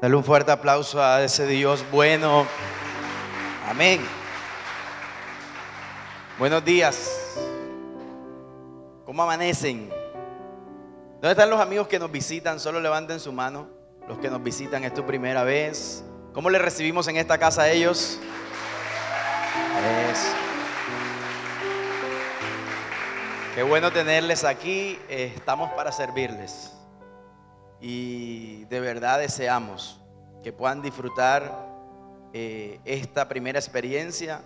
Dale un fuerte aplauso a ese Dios bueno. Amén. Buenos días. ¿Cómo amanecen? ¿Dónde están los amigos que nos visitan? Solo levanten su mano. Los que nos visitan es tu primera vez. ¿Cómo les recibimos en esta casa a ellos? Qué bueno tenerles aquí. Estamos para servirles y de verdad deseamos que puedan disfrutar eh, esta primera experiencia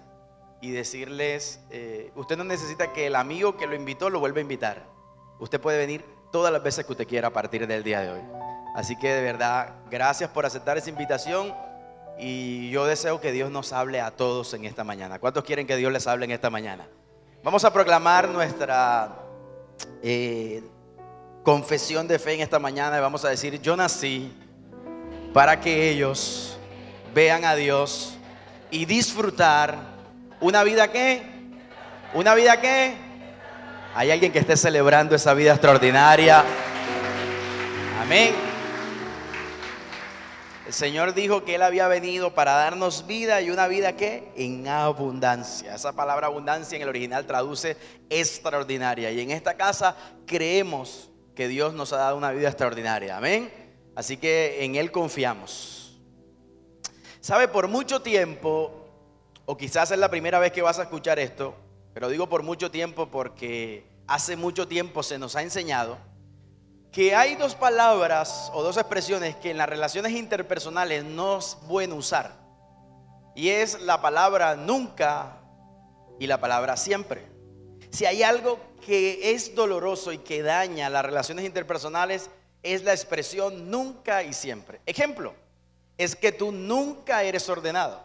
y decirles, eh, usted no necesita que el amigo que lo invitó lo vuelva a invitar. Usted puede venir todas las veces que usted quiera a partir del día de hoy. Así que de verdad, gracias por aceptar esa invitación y yo deseo que Dios nos hable a todos en esta mañana. ¿Cuántos quieren que Dios les hable en esta mañana? Vamos a proclamar nuestra... Eh, confesión de fe en esta mañana y vamos a decir, yo nací para que ellos vean a Dios y disfrutar una vida que, una vida que, hay alguien que esté celebrando esa vida extraordinaria. Amén. El Señor dijo que Él había venido para darnos vida y una vida que en abundancia. Esa palabra abundancia en el original traduce extraordinaria. Y en esta casa creemos que Dios nos ha dado una vida extraordinaria. Amén. Así que en Él confiamos. Sabe, por mucho tiempo, o quizás es la primera vez que vas a escuchar esto, pero digo por mucho tiempo porque hace mucho tiempo se nos ha enseñado que hay dos palabras o dos expresiones que en las relaciones interpersonales no es bueno usar. Y es la palabra nunca y la palabra siempre. Si hay algo que es doloroso y que daña las relaciones interpersonales, es la expresión nunca y siempre. Ejemplo, es que tú nunca eres ordenado.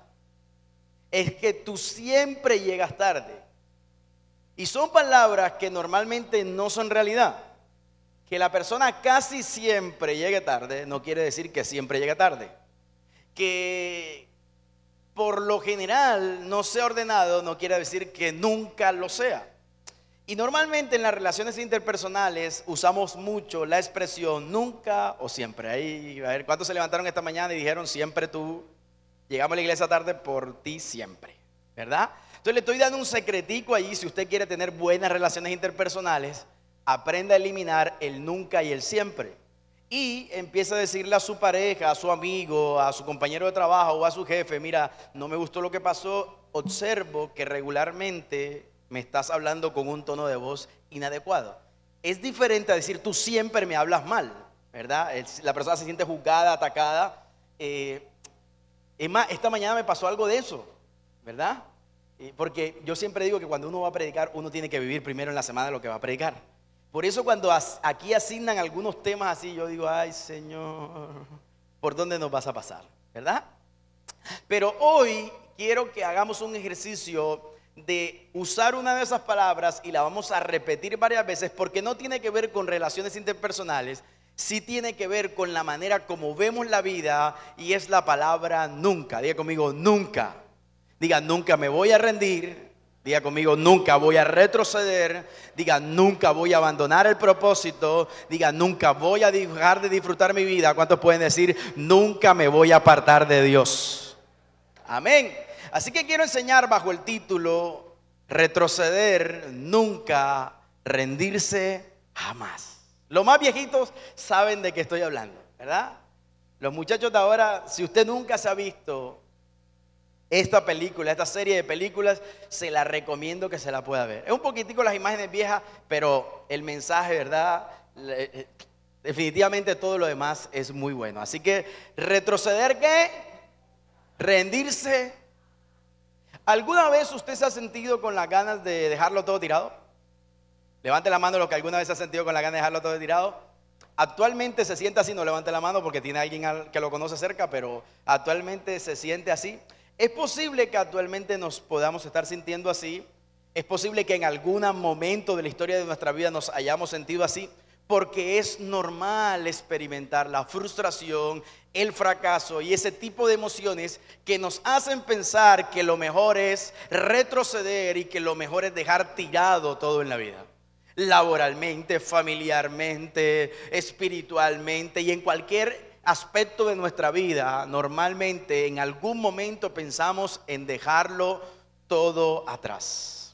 Es que tú siempre llegas tarde. Y son palabras que normalmente no son realidad. Que la persona casi siempre llegue tarde no quiere decir que siempre llegue tarde. Que por lo general no sea ordenado no quiere decir que nunca lo sea. Y normalmente en las relaciones interpersonales usamos mucho la expresión nunca o siempre. Ahí, a ver, ¿cuántos se levantaron esta mañana y dijeron siempre tú? Llegamos a la iglesia tarde por ti siempre, ¿verdad? Entonces le estoy dando un secretico allí, si usted quiere tener buenas relaciones interpersonales, aprenda a eliminar el nunca y el siempre. Y empieza a decirle a su pareja, a su amigo, a su compañero de trabajo o a su jefe, mira, no me gustó lo que pasó, observo que regularmente me estás hablando con un tono de voz inadecuado. Es diferente a decir tú siempre me hablas mal, ¿verdad? La persona se siente juzgada, atacada. Eh, es más, esta mañana me pasó algo de eso, ¿verdad? Porque yo siempre digo que cuando uno va a predicar, uno tiene que vivir primero en la semana lo que va a predicar. Por eso cuando aquí asignan algunos temas así, yo digo, ay Señor, ¿por dónde nos vas a pasar? ¿Verdad? Pero hoy quiero que hagamos un ejercicio de usar una de esas palabras y la vamos a repetir varias veces porque no tiene que ver con relaciones interpersonales, sí tiene que ver con la manera como vemos la vida y es la palabra nunca. Diga conmigo, nunca. Diga, nunca me voy a rendir. Diga conmigo, nunca voy a retroceder. Diga, nunca voy a abandonar el propósito. Diga, nunca voy a dejar de disfrutar mi vida. ¿Cuántos pueden decir, nunca me voy a apartar de Dios? Amén. Así que quiero enseñar bajo el título Retroceder nunca, rendirse jamás. Los más viejitos saben de qué estoy hablando, ¿verdad? Los muchachos de ahora, si usted nunca se ha visto esta película, esta serie de películas, se la recomiendo que se la pueda ver. Es un poquitico las imágenes viejas, pero el mensaje, ¿verdad? Eh, definitivamente todo lo demás es muy bueno. Así que retroceder qué? Rendirse ¿Alguna vez usted se ha sentido con las ganas de dejarlo todo tirado? Levante la mano los que alguna vez se ha sentido con las ganas de dejarlo todo tirado. Actualmente se siente así, no levante la mano porque tiene alguien que lo conoce cerca, pero actualmente se siente así. Es posible que actualmente nos podamos estar sintiendo así. Es posible que en algún momento de la historia de nuestra vida nos hayamos sentido así porque es normal experimentar la frustración, el fracaso y ese tipo de emociones que nos hacen pensar que lo mejor es retroceder y que lo mejor es dejar tirado todo en la vida. Laboralmente, familiarmente, espiritualmente y en cualquier aspecto de nuestra vida, normalmente en algún momento pensamos en dejarlo todo atrás.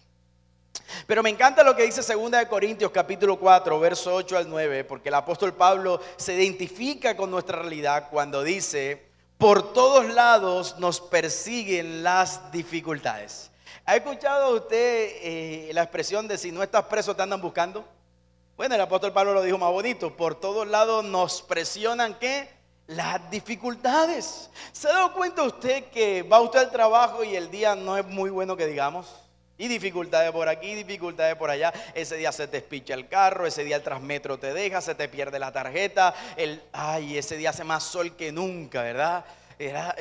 Pero me encanta lo que dice 2 Corintios capítulo 4, verso 8 al 9, porque el apóstol Pablo se identifica con nuestra realidad cuando dice, por todos lados nos persiguen las dificultades. ¿Ha escuchado usted eh, la expresión de si no estás preso te andan buscando? Bueno, el apóstol Pablo lo dijo más bonito, por todos lados nos presionan qué? las dificultades. ¿Se ha dado cuenta usted que va usted al trabajo y el día no es muy bueno que digamos? Y dificultades por aquí, dificultades por allá. Ese día se te espicha el carro, ese día el transmetro te deja, se te pierde la tarjeta. El, ay, ese día hace más sol que nunca, ¿verdad? Era,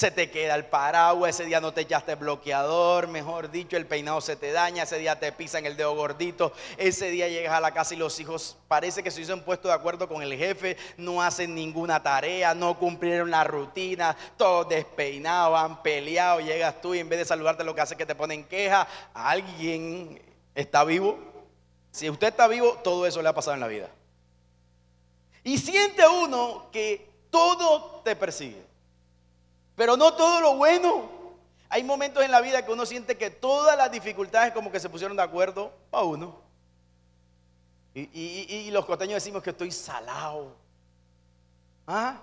se te queda el paraguas, ese día no te echaste bloqueador, mejor dicho, el peinado se te daña, ese día te pisan el dedo gordito, ese día llegas a la casa y los hijos parece que se hizo puesto de acuerdo con el jefe, no hacen ninguna tarea, no cumplieron la rutina, todos despeinados, han peleado, llegas tú y en vez de saludarte lo que hace es que te ponen queja, alguien está vivo. Si usted está vivo, todo eso le ha pasado en la vida. Y siente uno que todo te persigue. Pero no todo lo bueno. Hay momentos en la vida que uno siente que todas las dificultades como que se pusieron de acuerdo para uno. Y, los costeños decimos que estoy salado. ¿Ah?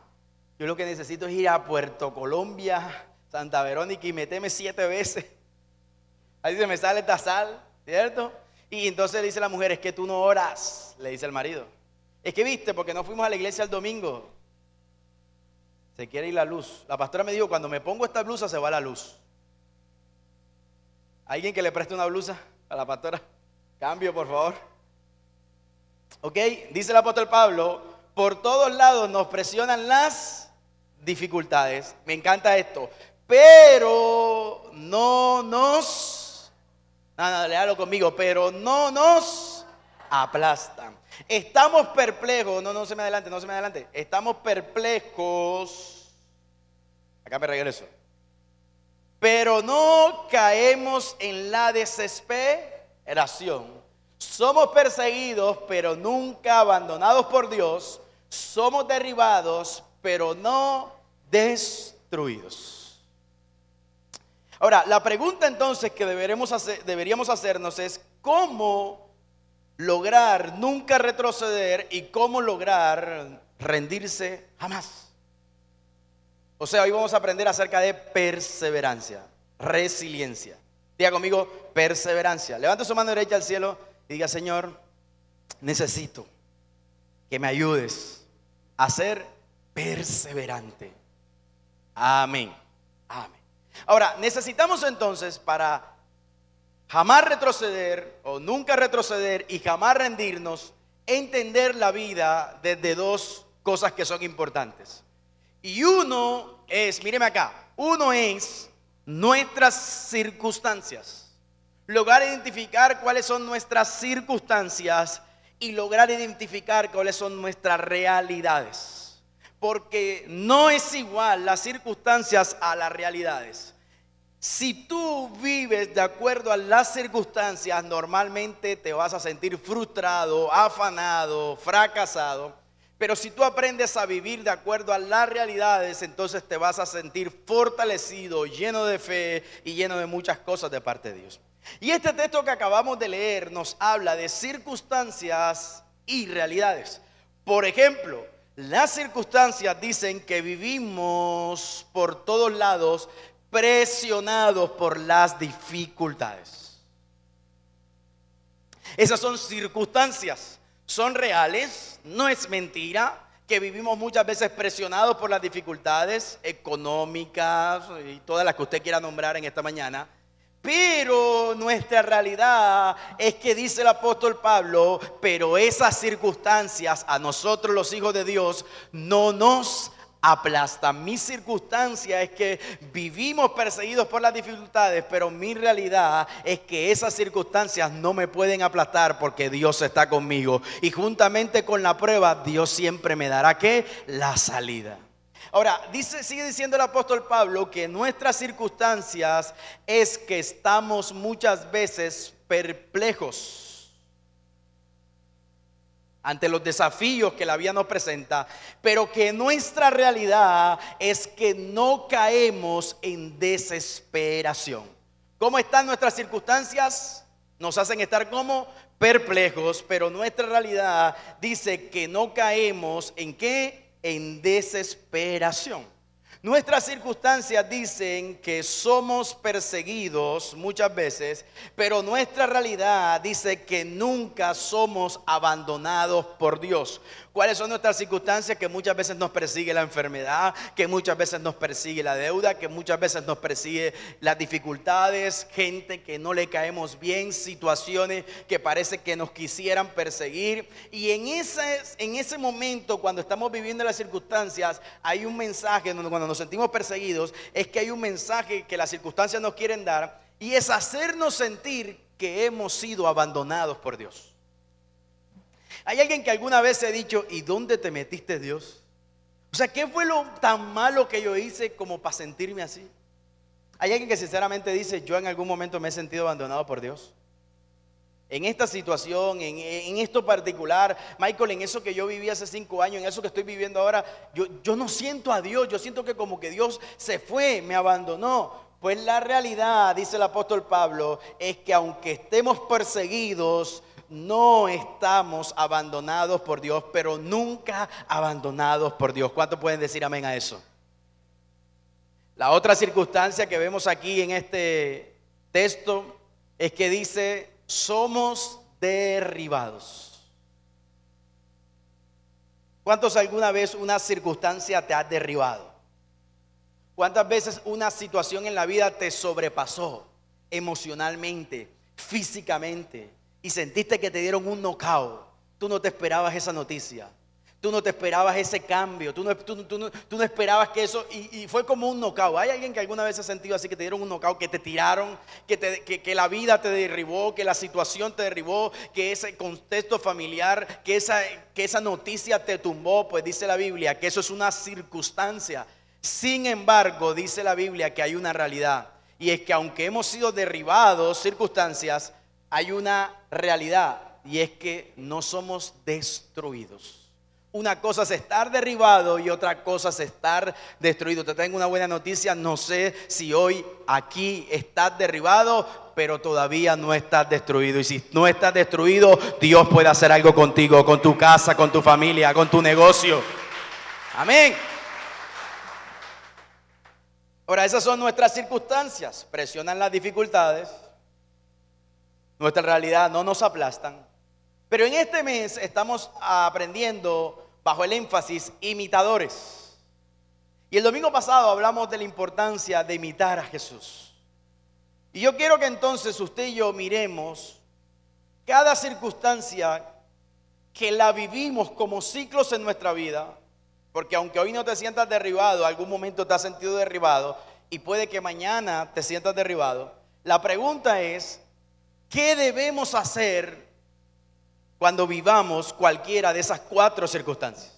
Yo lo que necesito es ir a Puerto Colombia, Santa Verónica y meterme siete veces. Ahí se me sale esta sal, ¿cierto? Y entonces le dice la mujer, es que tú no oras, le dice el marido. Es que viste, porque no fuimos a la iglesia el domingo. Se quiere ir la luz. La pastora me dijo, cuando me pongo esta blusa se va la luz. ¿Alguien que le preste una blusa a la pastora? Cambio, por favor. Ok, dice el apóstol Pablo, por todos lados nos presionan las dificultades. Me encanta esto. Pero no nos... Nada, léalo conmigo. Pero no nos aplastan. Estamos perplejos, no, no se me adelante, no se me adelante. Estamos perplejos. Acá me regreso. Pero no caemos en la desesperación. Somos perseguidos, pero nunca abandonados por Dios. Somos derribados, pero no destruidos. Ahora, la pregunta entonces que deberemos hacer, deberíamos hacernos es, ¿cómo lograr nunca retroceder y cómo lograr rendirse jamás. O sea, hoy vamos a aprender acerca de perseverancia, resiliencia. Diga conmigo, perseverancia. Levanta su mano derecha al cielo y diga, Señor, necesito que me ayudes a ser perseverante. Amén. Amén. Ahora, necesitamos entonces para jamás retroceder o nunca retroceder y jamás rendirnos, entender la vida desde dos cosas que son importantes. Y uno es, míreme acá, uno es nuestras circunstancias. Lograr identificar cuáles son nuestras circunstancias y lograr identificar cuáles son nuestras realidades. Porque no es igual las circunstancias a las realidades. Si tú vives de acuerdo a las circunstancias, normalmente te vas a sentir frustrado, afanado, fracasado. Pero si tú aprendes a vivir de acuerdo a las realidades, entonces te vas a sentir fortalecido, lleno de fe y lleno de muchas cosas de parte de Dios. Y este texto que acabamos de leer nos habla de circunstancias y realidades. Por ejemplo, las circunstancias dicen que vivimos por todos lados, presionados por las dificultades. Esas son circunstancias, son reales, no es mentira que vivimos muchas veces presionados por las dificultades económicas y todas las que usted quiera nombrar en esta mañana. Pero nuestra realidad es que dice el apóstol Pablo, pero esas circunstancias a nosotros los hijos de Dios no nos aplasta. Mi circunstancia es que vivimos perseguidos por las dificultades, pero mi realidad es que esas circunstancias no me pueden aplastar porque Dios está conmigo. Y juntamente con la prueba, Dios siempre me dará que la salida. Ahora, dice, sigue diciendo el apóstol Pablo que nuestras circunstancias es que estamos muchas veces perplejos. Ante los desafíos que la vida nos presenta, pero que nuestra realidad es que no caemos en desesperación. ¿Cómo están nuestras circunstancias? Nos hacen estar como perplejos, pero nuestra realidad dice que no caemos en qué? En desesperación. Nuestras circunstancias dicen que somos perseguidos muchas veces, pero nuestra realidad dice que nunca somos abandonados por Dios. ¿Cuáles son nuestras circunstancias? Que muchas veces nos persigue la enfermedad, que muchas veces nos persigue la deuda, que muchas veces nos persigue las dificultades, gente que no le caemos bien, situaciones que parece que nos quisieran perseguir. Y en ese, en ese momento, cuando estamos viviendo las circunstancias, hay un mensaje, cuando nos sentimos perseguidos, es que hay un mensaje que las circunstancias nos quieren dar y es hacernos sentir que hemos sido abandonados por Dios. ¿Hay alguien que alguna vez se ha dicho, ¿y dónde te metiste Dios? O sea, ¿qué fue lo tan malo que yo hice como para sentirme así? Hay alguien que sinceramente dice, yo en algún momento me he sentido abandonado por Dios. En esta situación, en, esto particular, Michael, en eso que yo viví hace cinco años, en eso que estoy viviendo ahora, yo, yo no siento a Dios, yo siento que como que Dios se fue, me abandonó. Pues la realidad, dice el apóstol Pablo, es que aunque estemos perseguidos, no estamos abandonados por Dios, pero nunca abandonados por Dios. ¿Cuántos pueden decir amén a eso? La otra circunstancia que vemos aquí en este texto es que dice, somos derribados. ¿Cuántos alguna vez una circunstancia te ha derribado? ¿Cuántas veces una situación en la vida te sobrepasó emocionalmente, físicamente? Y sentiste que te dieron un knockout, tú no te esperabas esa noticia. Tú no te esperabas ese cambio, tú no, tú, no, esperabas que eso, y, fue como un knockout. ¿Hay alguien que alguna vez ha sentido así, que te dieron un knockout, que te tiraron, que, que, la vida te derribó, que la situación te derribó, que ese contexto familiar, que esa, que esa noticia te tumbó? Pues dice la Biblia que eso es una circunstancia. Sin embargo, dice la Biblia que hay una realidad, y es que aunque hemos sido derribados, circunstancias, hay una realidad y es que no somos destruidos. Una cosa es estar derribado y otra cosa es estar destruido. Te tengo una buena noticia, no sé si hoy aquí estás derribado, pero todavía no estás destruido. Y si no estás destruido, Dios puede hacer algo contigo, con tu casa, con tu familia, con tu negocio. Amén. Ahora, esas son nuestras circunstancias. Presionan las dificultades nuestra realidad no nos aplastan. Pero en este mes estamos aprendiendo bajo el énfasis imitadores. Y el domingo pasado hablamos de la importancia de imitar a Jesús. Y yo quiero que entonces usted y yo miremos cada circunstancia que la vivimos como ciclos en nuestra vida, porque aunque hoy no te sientas derribado, algún momento te has sentido derribado y puede que mañana te sientas derribado, la pregunta es, ¿Qué debemos hacer cuando vivamos cualquiera de esas cuatro circunstancias?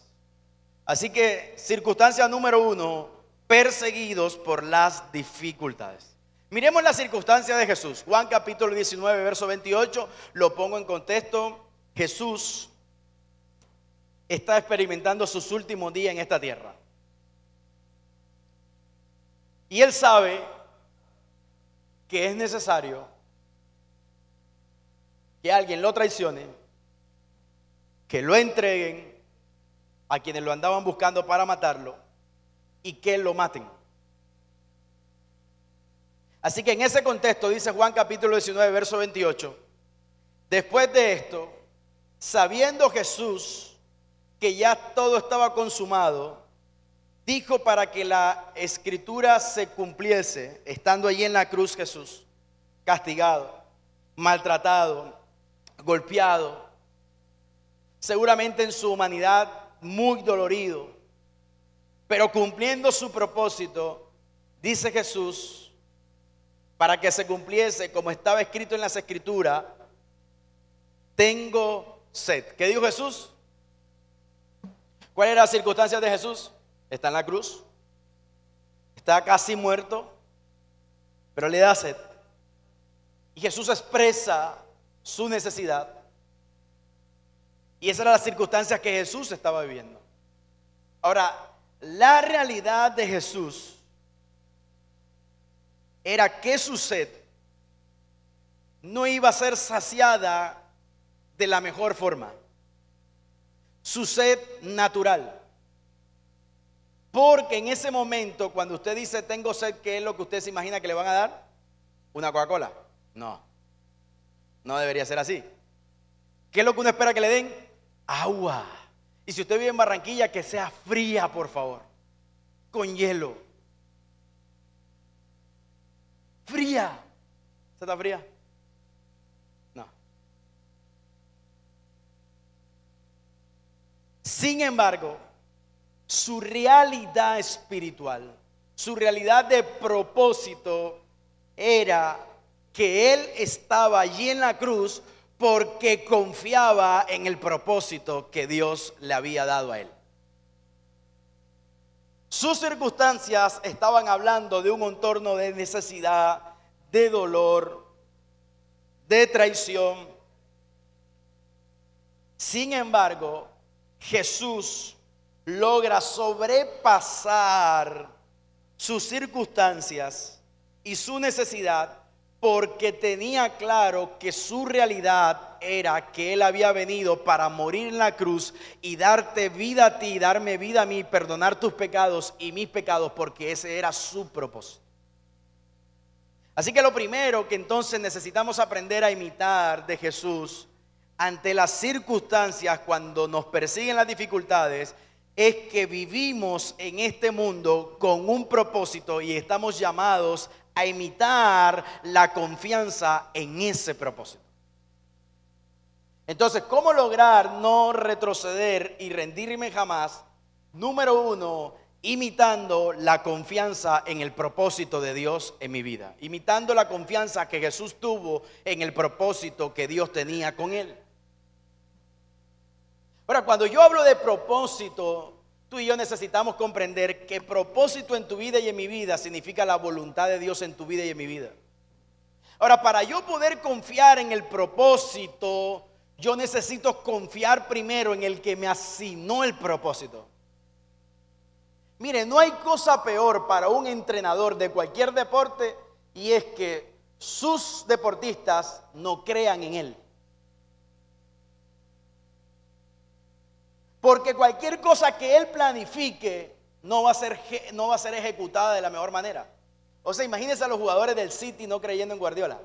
Así que circunstancia número uno, perseguidos por las dificultades. Miremos la circunstancia de Jesús. Juan capítulo 19, verso 28, lo pongo en contexto. Jesús está experimentando sus últimos días en esta tierra. Y él sabe que es necesario que alguien lo traicione, que lo entreguen a quienes lo andaban buscando para matarlo y que lo maten. Así que en ese contexto dice Juan capítulo 19, verso 28, después de esto, sabiendo Jesús que ya todo estaba consumado, dijo para que la escritura se cumpliese, estando allí en la cruz Jesús, castigado, maltratado, golpeado, seguramente en su humanidad muy dolorido, pero cumpliendo su propósito, dice Jesús, para que se cumpliese como estaba escrito en las escrituras, tengo sed. ¿Qué dijo Jesús? ¿Cuál era la circunstancia de Jesús? Está en la cruz, está casi muerto, pero le da sed. Y Jesús expresa su necesidad. Y esas eran las circunstancias que Jesús estaba viviendo. Ahora, la realidad de Jesús era que su sed no iba a ser saciada de la mejor forma. Su sed natural. Porque en ese momento, cuando usted dice tengo sed, ¿qué es lo que usted se imagina que le van a dar? ¿Una Coca-Cola? No. No debería ser así. ¿Qué es lo que uno espera que le den? Agua. Y si usted vive en Barranquilla, que sea fría, por favor. Con hielo. Fría. ¿Se está fría? No. Sin embargo, su realidad espiritual, su realidad de propósito era que él estaba allí en la cruz porque confiaba en el propósito que Dios le había dado a él. Sus circunstancias estaban hablando de un entorno de necesidad, de dolor, de traición. Sin embargo, Jesús logra sobrepasar sus circunstancias y su necesidad porque tenía claro que su realidad era que Él había venido para morir en la cruz y darte vida a ti, darme vida a mí, perdonar tus pecados y mis pecados, porque ese era su propósito. Así que lo primero que entonces necesitamos aprender a imitar de Jesús ante las circunstancias cuando nos persiguen las dificultades es que vivimos en este mundo con un propósito y estamos llamados a imitar la confianza en ese propósito. Entonces, ¿cómo lograr no retroceder y rendirme jamás? Número uno, imitando la confianza en el propósito de Dios en mi vida. Imitando la confianza que Jesús tuvo en el propósito que Dios tenía con él. Ahora, cuando yo hablo de propósito, tú y yo necesitamos comprender que propósito en tu vida y en mi vida significa la voluntad de Dios en tu vida y en mi vida. Ahora, para yo poder confiar en el propósito, yo necesito confiar primero en el que me asignó el propósito. Mire, no hay cosa peor para un entrenador de cualquier deporte y es que sus deportistas no crean en él. Porque cualquier cosa que él planifique no va a ser, no va a ser ejecutada de la mejor manera. O sea, imagínense a los jugadores del City no creyendo en Guardiola.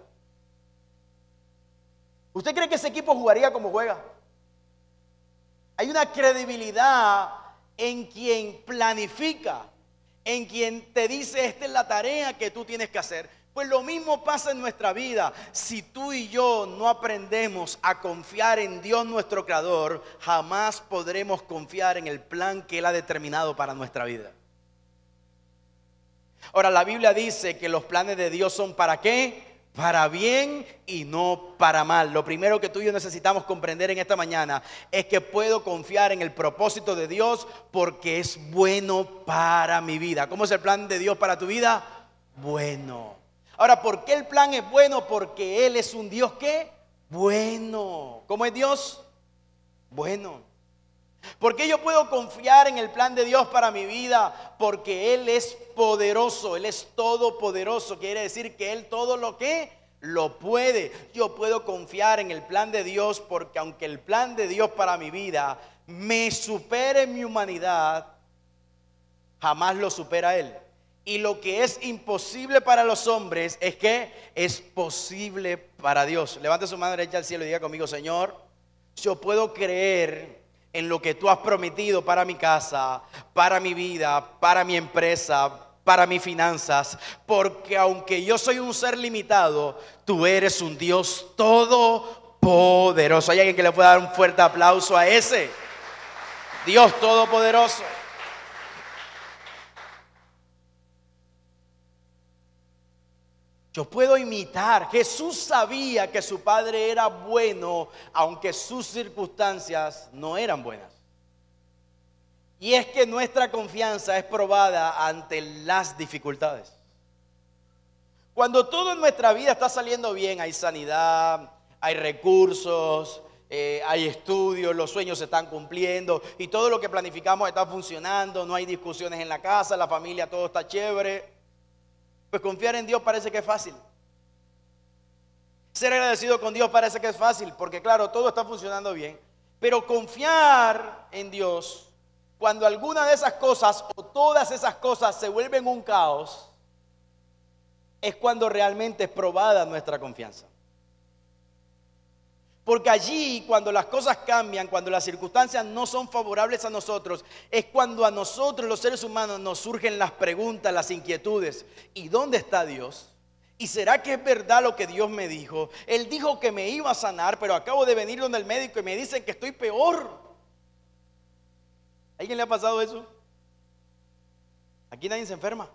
¿Usted cree que ese equipo jugaría como juega? Hay una credibilidad en quien planifica, en quien te dice, esta es la tarea que tú tienes que hacer. Pues lo mismo pasa en nuestra vida. Si tú y yo no aprendemos a confiar en Dios nuestro Creador, jamás podremos confiar en el plan que Él ha determinado para nuestra vida. Ahora, la Biblia dice que los planes de Dios son para qué? Para bien y no para mal. Lo primero que tú y yo necesitamos comprender en esta mañana es que puedo confiar en el propósito de Dios porque es bueno para mi vida. ¿Cómo es el plan de Dios para tu vida? Bueno. Ahora, ¿por qué el plan es bueno? Porque Él es un Dios que bueno. ¿Cómo es Dios? Bueno. ¿Por qué yo puedo confiar en el plan de Dios para mi vida? Porque Él es poderoso, Él es todopoderoso. Quiere decir que Él todo lo que lo puede. Yo puedo confiar en el plan de Dios porque aunque el plan de Dios para mi vida me supere mi humanidad, jamás lo supera Él. Y lo que es imposible para los hombres es que es posible para Dios. Levante su mano derecha al cielo y diga conmigo, Señor, yo puedo creer en lo que tú has prometido para mi casa, para mi vida, para mi empresa, para mis finanzas, porque aunque yo soy un ser limitado, tú eres un Dios todopoderoso. ¿Hay alguien que le pueda dar un fuerte aplauso a ese? Dios todopoderoso. Yo puedo imitar. Jesús sabía que su padre era bueno, aunque sus circunstancias no eran buenas. Y es que nuestra confianza es probada ante las dificultades. Cuando todo en nuestra vida está saliendo bien, hay sanidad, hay recursos, eh, hay estudios, los sueños se están cumpliendo y todo lo que planificamos está funcionando, no hay discusiones en la casa, la familia, todo está chévere. Pues confiar en Dios parece que es fácil. Ser agradecido con Dios parece que es fácil, porque claro, todo está funcionando bien. Pero confiar en Dios, cuando alguna de esas cosas o todas esas cosas se vuelven un caos, es cuando realmente es probada nuestra confianza. Porque allí, cuando las cosas cambian, cuando las circunstancias no son favorables a nosotros, es cuando a nosotros los seres humanos nos surgen las preguntas, las inquietudes. ¿Y dónde está Dios? ¿Y será que es verdad lo que Dios me dijo? Él dijo que me iba a sanar, pero acabo de venir donde el médico y me dicen que estoy peor. ¿A alguien le ha pasado eso? Aquí nadie se enferma.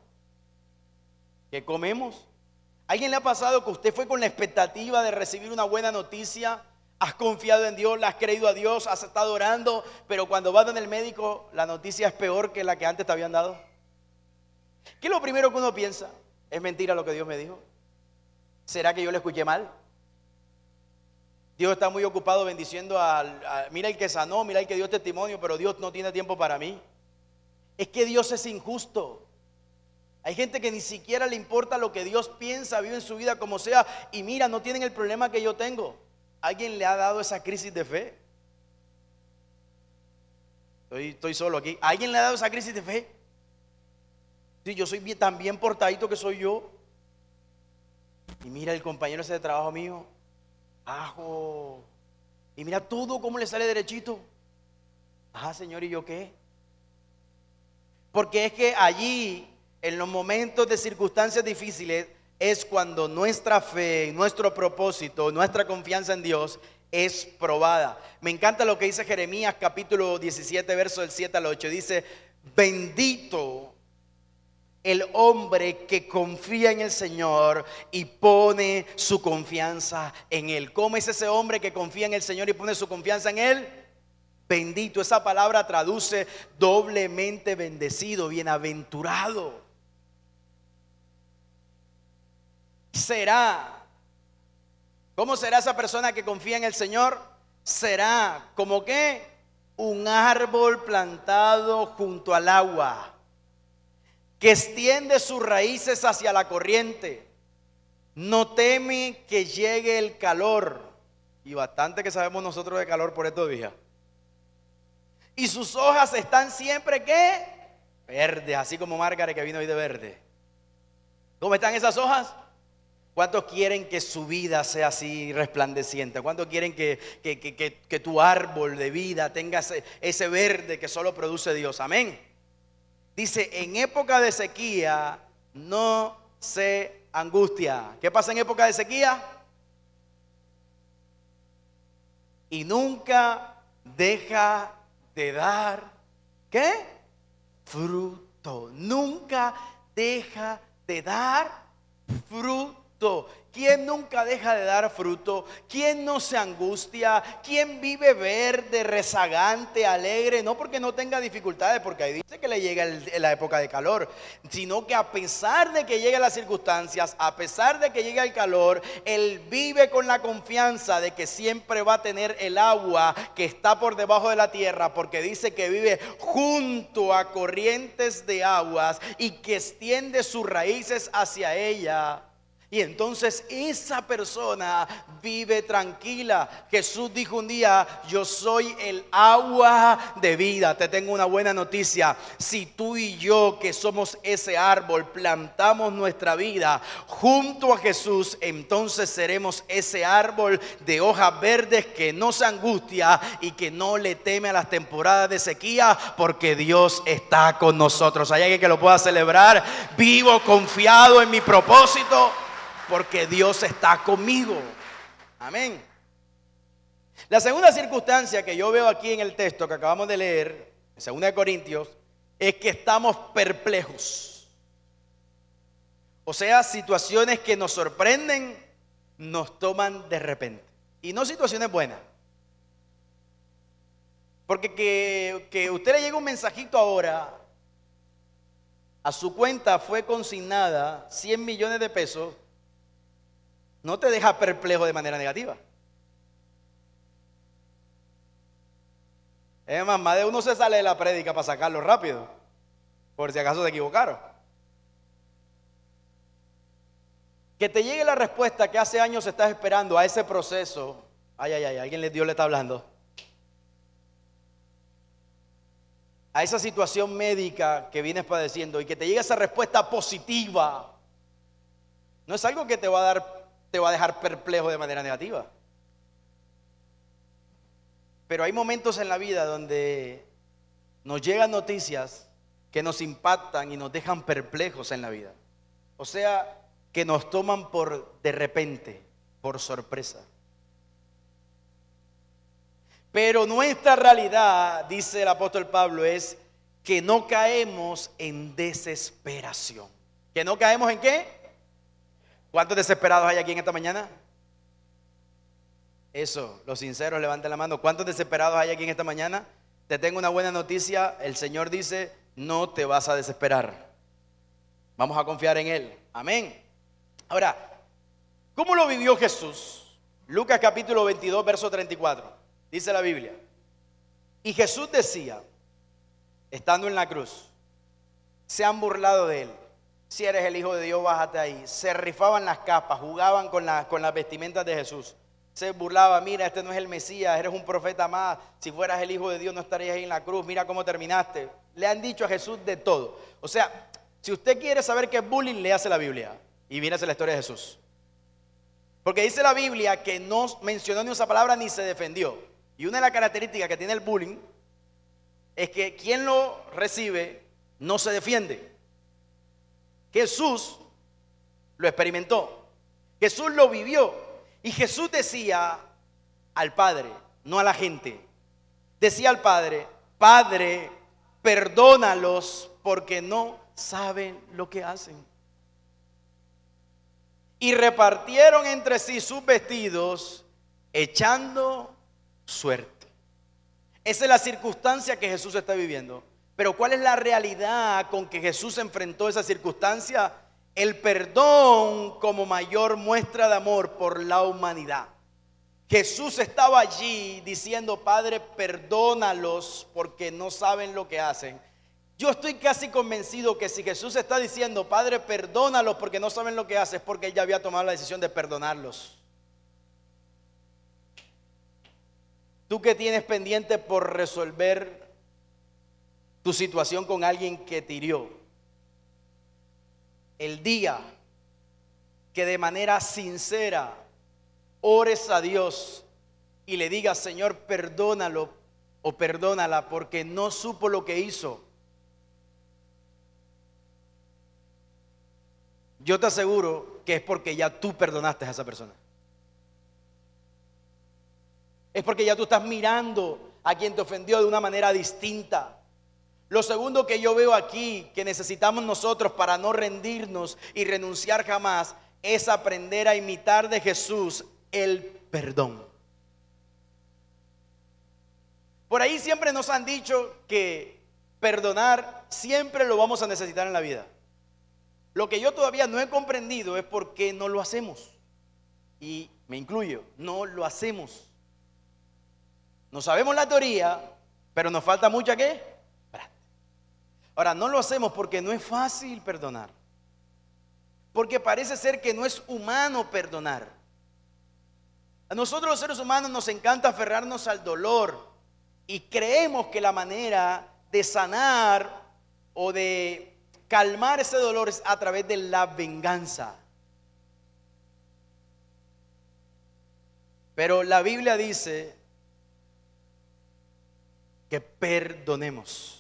¿Qué comemos? ¿A alguien le ha pasado que usted fue con la expectativa de recibir una buena noticia? Has confiado en Dios, le has creído a Dios, has estado orando, pero cuando vas donde el médico, la noticia es peor que la que antes te habían dado. ¿Qué es lo primero que uno piensa? ¿Es mentira lo que Dios me dijo? ¿Será que yo le escuché mal? Dios está muy ocupado bendiciendo al, mira el que sanó, mira el que dio testimonio, pero Dios no tiene tiempo para mí. Es que Dios es injusto. Hay gente que ni siquiera le importa lo que Dios piensa, vive en su vida como sea, y mira, no tienen el problema que yo tengo. ¿Alguien le ha dado esa crisis de fe? Estoy, estoy solo aquí. ¿Alguien le ha dado esa crisis de fe? Sí, yo soy tan bien portadito que soy yo. Y mira el compañero ese de trabajo mío. Ajo. Y mira todo cómo le sale derechito. Ajá, Señor, ¿y yo qué? Porque es que allí, en los momentos de circunstancias difíciles, es cuando nuestra fe, nuestro propósito, nuestra confianza en Dios es probada. Me encanta lo que dice Jeremías capítulo 17, verso del 7 al 8. Dice, bendito el hombre que confía en el Señor y pone su confianza en Él. ¿Cómo es ese hombre que confía en el Señor y pone su confianza en Él? Bendito, esa palabra traduce doblemente bendecido, bienaventurado. Será. ¿Cómo será esa persona que confía en el Señor? Será como que un árbol plantado junto al agua que extiende sus raíces hacia la corriente. No teme que llegue el calor. Y bastante que sabemos nosotros de calor por estos días. Y sus hojas están siempre ¿qué? Verdes, así como Margaret que vino hoy de verde. ¿Cómo están esas hojas? ¿Cuántos quieren que su vida sea así resplandeciente? ¿Cuántos quieren que, que, tu árbol de vida tenga ese, ese verde que solo produce Dios? Amén. Dice, en época de sequía no se angustia. ¿Qué pasa en época de sequía? Y nunca deja de dar, ¿qué? Fruto. Nunca deja de dar fruto. ¿Quién nunca deja de dar fruto? ¿Quién no se angustia? ¿Quién vive verde, rezagante, alegre? No porque no tenga dificultades, porque ahí dice que le llega la época de calor, sino que a pesar de que lleguen las circunstancias, a pesar de que llegue el calor, él vive con la confianza de que siempre va a tener el agua que está por debajo de la tierra, porque dice que vive junto a corrientes de aguas y que extiende sus raíces hacia ella y entonces esa persona vive tranquila. Jesús dijo un día, yo soy el agua de vida. Te tengo una buena noticia. Si tú y yo, que somos ese árbol, plantamos nuestra vida junto a Jesús, entonces seremos ese árbol de hojas verdes que no se angustia y que no le teme a las temporadas de sequía porque Dios está con nosotros. Hay alguien que lo pueda celebrar. Vivo confiado en mi propósito porque Dios está conmigo. Amén. La segunda circunstancia que yo veo aquí en el texto que acabamos de leer, en 2 Corintios, es que estamos perplejos. O sea, situaciones que nos sorprenden, nos toman de repente. Y no situaciones buenas. Porque que, que usted le llegue un mensajito ahora, a su cuenta fue consignada 100 millones de pesos no te deja perplejo de manera negativa. Es más, más de uno se sale de la prédica para sacarlo rápido, por si acaso se equivocaron. Que te llegue la respuesta que hace años estás esperando a ese proceso. Ay, ay, ay, alguien Dios le está hablando. A esa situación médica que vienes padeciendo y que te llegue esa respuesta positiva. No es algo que te va a dar, te va a dejar perplejo de manera negativa. Pero hay momentos en la vida donde nos llegan noticias que nos impactan y nos dejan perplejos en la vida. O sea, que nos toman por de repente, por sorpresa. Pero nuestra realidad, dice el apóstol Pablo, es que no caemos en desesperación. ¿Que no caemos en qué? ¿Cuántos desesperados hay aquí en esta mañana? Eso, los sinceros levanten la mano. ¿Cuántos desesperados hay aquí en esta mañana? Te tengo una buena noticia. El Señor dice, no te vas a desesperar. Vamos a confiar en Él. Amén. Ahora, ¿cómo lo vivió Jesús? Lucas capítulo 22, verso 34. Dice la Biblia. Y Jesús decía, estando en la cruz, se han burlado de él. Si eres el Hijo de Dios, bájate ahí. Se rifaban las capas, jugaban con, con las vestimentas de Jesús. Se burlaba, mira, este no es el Mesías, eres un profeta más. Si fueras el Hijo de Dios, no estarías ahí en la cruz. Mira cómo terminaste. Le han dicho a Jesús de todo. O sea, si usted quiere saber qué es bullying, le hace la Biblia. Y viene la historia de Jesús. Porque dice la Biblia que no mencionó ni esa palabra ni se defendió. Y una de las características que tiene el bullying es que quien lo recibe no se defiende. Jesús lo experimentó. Jesús lo vivió. Y Jesús decía al Padre, no a la gente. Decía al Padre, Padre, perdónalos porque no saben lo que hacen y repartieron entre sí sus vestidos echando suerte. Esa es la circunstancia que Jesús está viviendo. Pero ¿cuál es la realidad con que Jesús enfrentó esa circunstancia? El perdón como mayor muestra de amor por la humanidad. Jesús estaba allí diciendo, Padre, perdónalos porque no saben lo que hacen. Yo estoy casi convencido que si Jesús está diciendo, Padre, perdónalos porque no saben lo que hace, es porque Él ya había tomado la decisión de perdonarlos. Tú que tienes pendiente por resolver tu situación con alguien que te hirió, el día que de manera sincera ores a Dios y le digas, Señor, perdónalo o perdónala porque no supo lo que hizo yo te aseguro que es porque ya tú perdonaste a esa persona. Es porque ya tú estás mirando a quien te ofendió de una manera distinta. Lo segundo que yo veo aquí que necesitamos nosotros para no rendirnos y renunciar jamás es aprender a imitar de Jesús el perdón. Por ahí siempre nos han dicho que perdonar siempre lo vamos a necesitar en la vida. Lo que yo todavía no he comprendido es por qué no lo hacemos. Y me incluyo, no lo hacemos. No sabemos la teoría, pero nos falta mucha qué? Ahora, no lo hacemos porque no es fácil perdonar. Porque parece ser que no es humano perdonar. A nosotros los seres humanos nos encanta aferrarnos al dolor y creemos que la manera de sanar o de calmar ese dolor es a través de la venganza. Pero la Biblia dice que perdonemos.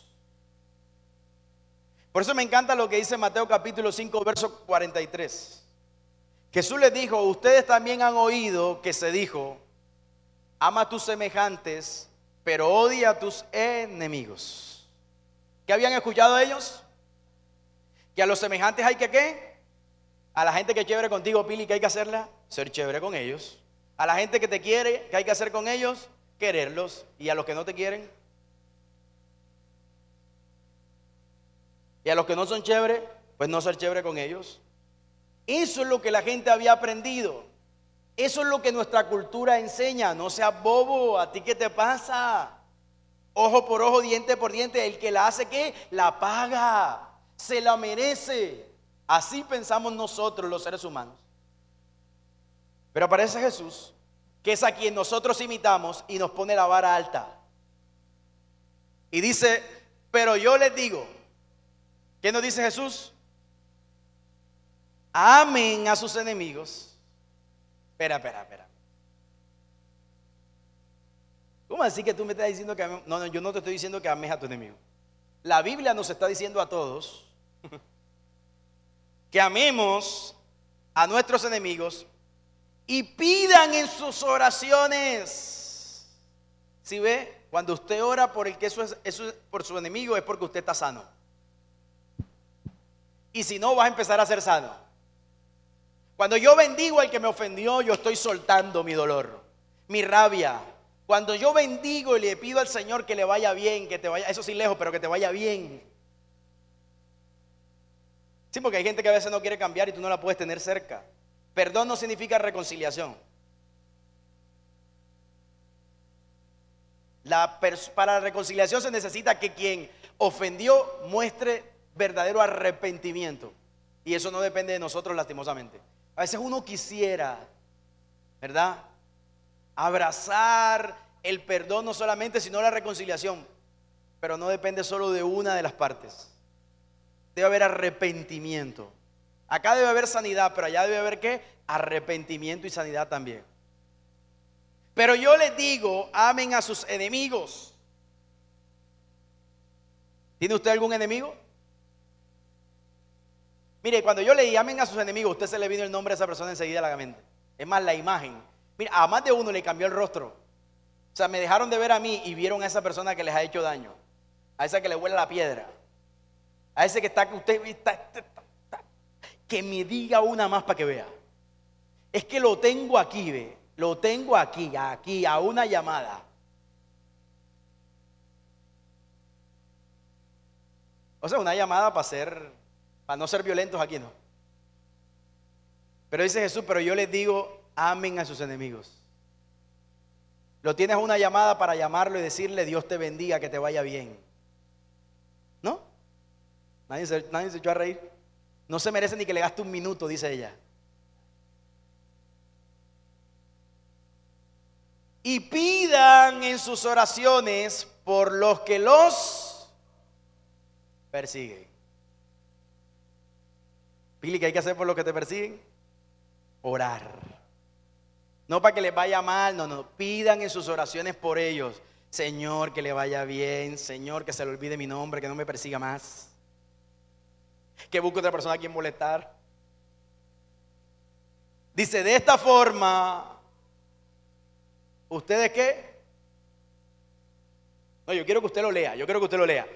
Por eso me encanta lo que dice Mateo capítulo 5, verso 43. Jesús les dijo, ustedes también han oído que se dijo, ama a tus semejantes, pero odia a tus enemigos. ¿Qué habían escuchado ellos? Que a los semejantes hay que qué? A la gente que chévere contigo, Pili, que hay que hacerla, ser chévere con ellos. A la gente que te quiere, que hay que hacer con ellos, quererlos. Y a los que no te quieren. Y a los que no son chéveres, pues no ser chévere con ellos. Eso es lo que la gente había aprendido. Eso es lo que nuestra cultura enseña. No seas bobo, ¿a ti qué te pasa? Ojo por ojo, diente por diente. El que la hace, ¿qué? La paga. Se la merece. Así pensamos nosotros los seres humanos. Pero aparece Jesús, que es a quien nosotros imitamos y nos pone la vara alta. Y dice, pero yo les digo, ¿qué nos dice Jesús? Amen a sus enemigos. Espera, espera, espera. ¿Cómo así que tú me estás diciendo que No, no, yo no te estoy diciendo que ames a tu enemigo. La Biblia nos está diciendo a todos que amemos a nuestros enemigos y pidan en sus oraciones. Si ve, cuando usted ora por el que eso es, por su enemigo es porque usted está sano. Y si no, vas a empezar a ser sano. Cuando yo bendigo al que me ofendió, yo estoy soltando mi dolor, mi rabia. Cuando yo bendigo y le pido al Señor que le vaya bien, que te vaya, eso sí lejos, pero que te vaya bien. Sí, porque hay gente que a veces no quiere cambiar y tú no la puedes tener cerca. Perdón no significa reconciliación. para la reconciliación se necesita que quien ofendió muestre verdadero arrepentimiento. Y eso no depende de nosotros lastimosamente. A veces uno quisiera, ¿verdad? Abrazar el perdón no solamente, sino la reconciliación. Pero no depende solo de una de las partes. Debe haber arrepentimiento. Acá debe haber sanidad, pero allá debe haber qué? Arrepentimiento y sanidad también. Pero yo les digo, amen a sus enemigos. ¿Tiene usted algún enemigo? Mire, cuando yo leí amen a sus enemigos, usted se le vino el nombre de esa persona enseguida a la mente. Es más, la imagen. Mira, a más de uno le cambió el rostro. O sea, me dejaron de ver a mí y vieron a esa persona que les ha hecho daño. A esa que le huele la piedra. A ese que está usted que me diga una más para que vea. Es que lo tengo aquí, ve. Lo tengo aquí, aquí, a una llamada. O sea, una llamada para ser, para no ser violentos aquí, ¿no? Pero dice Jesús, pero yo les digo, amen a sus enemigos. Lo tienes una llamada para llamarlo y decirle, Dios te bendiga, que te vaya bien. ¿No? Nadie se, nadie se echó a reír. No se merece ni que le gaste un minuto, dice ella. Y pidan en sus oraciones por los que los persiguen. Pili, ¿qué hay que hacer por los que te persiguen? Orar. No para que les vaya mal, no, no. Pidan en sus oraciones por ellos. Señor, que le vaya bien. Señor, que se le olvide mi nombre, que no me persiga más que busque otra persona a quien molestar. Dice, de esta forma, ¿ustedes qué? No, yo quiero que usted lo lea, yo quiero que usted lo lea,